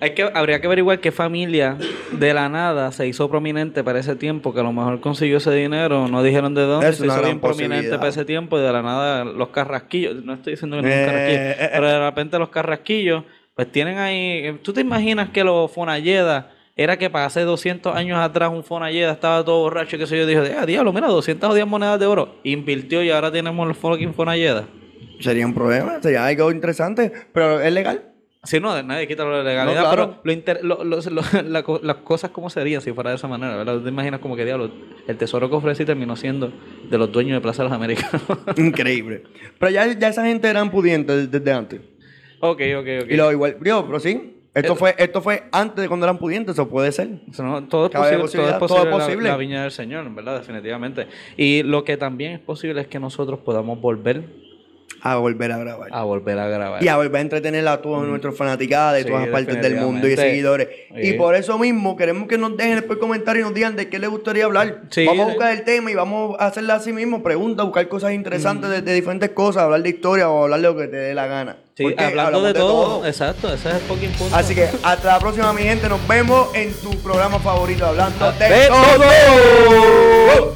Speaker 1: Hay que, habría que averiguar qué familia de la nada se hizo prominente para ese tiempo, que a lo mejor consiguió ese dinero, no dijeron de dónde,
Speaker 2: Es
Speaker 1: se hizo bien prominente para ese tiempo y de la nada los carrasquillos, no estoy diciendo que no
Speaker 2: Eh,
Speaker 1: un carrasquillo,
Speaker 2: eh, eh,
Speaker 1: pero de repente los carrasquillos, pues tienen ahí, ¿tú te imaginas que los Fonalleda era que para hace 200 años atrás un Fonalleda estaba todo borracho y que sé yo, dijo, ah, diablo, mira, 210 monedas de oro, invirtió y ahora tenemos los fucking Fonalleda.
Speaker 2: Sería un problema, sería algo interesante, pero es legal.
Speaker 1: Sí, no, nadie quita la legalidad,
Speaker 2: No, claro.
Speaker 1: pero lo inter- lo- lo- lo- la co- las cosas como serían si fuera de esa manera, ¿verdad? ¿Tú te imaginas como que diablo, el tesoro que ofrecí terminó siendo de los dueños de Plaza de los Americanos?
Speaker 2: Increíble. Pero ya, ya esa gente eran pudientes desde antes.
Speaker 1: Ok, ok, ok.
Speaker 2: Y lo igual, digo, pero sí. Esto
Speaker 1: Eh,
Speaker 2: fue, esto fue antes de cuando eran pudientes, eso puede ser.
Speaker 1: O no, todo es posible, todo es
Speaker 2: todo
Speaker 1: posible, la-. La, viña del Señor, ¿verdad? Definitivamente. Y lo que también es posible es que nosotros podamos volver
Speaker 2: A volver a grabar.
Speaker 1: a volver a grabar.
Speaker 2: Y a volver a entretener a todos nuestros fanaticadas de
Speaker 1: Sí,
Speaker 2: todas partes del mundo y seguidores.
Speaker 1: Sí.
Speaker 2: Y por eso mismo queremos que nos dejen después comentarios y nos digan de qué les gustaría hablar.
Speaker 1: Sí,
Speaker 2: vamos a buscar el tema y vamos a hacerle así mismo, preguntas, buscar cosas interesantes de, de diferentes cosas, hablar de historia o hablar de lo que te dé la gana.
Speaker 1: Sí,
Speaker 2: Porque
Speaker 1: hablando de todo. Exacto, ese es el fucking punto.
Speaker 2: Así que hasta la próxima, mi gente. Nos vemos en tu programa favorito, hablando de,
Speaker 1: De
Speaker 2: todo.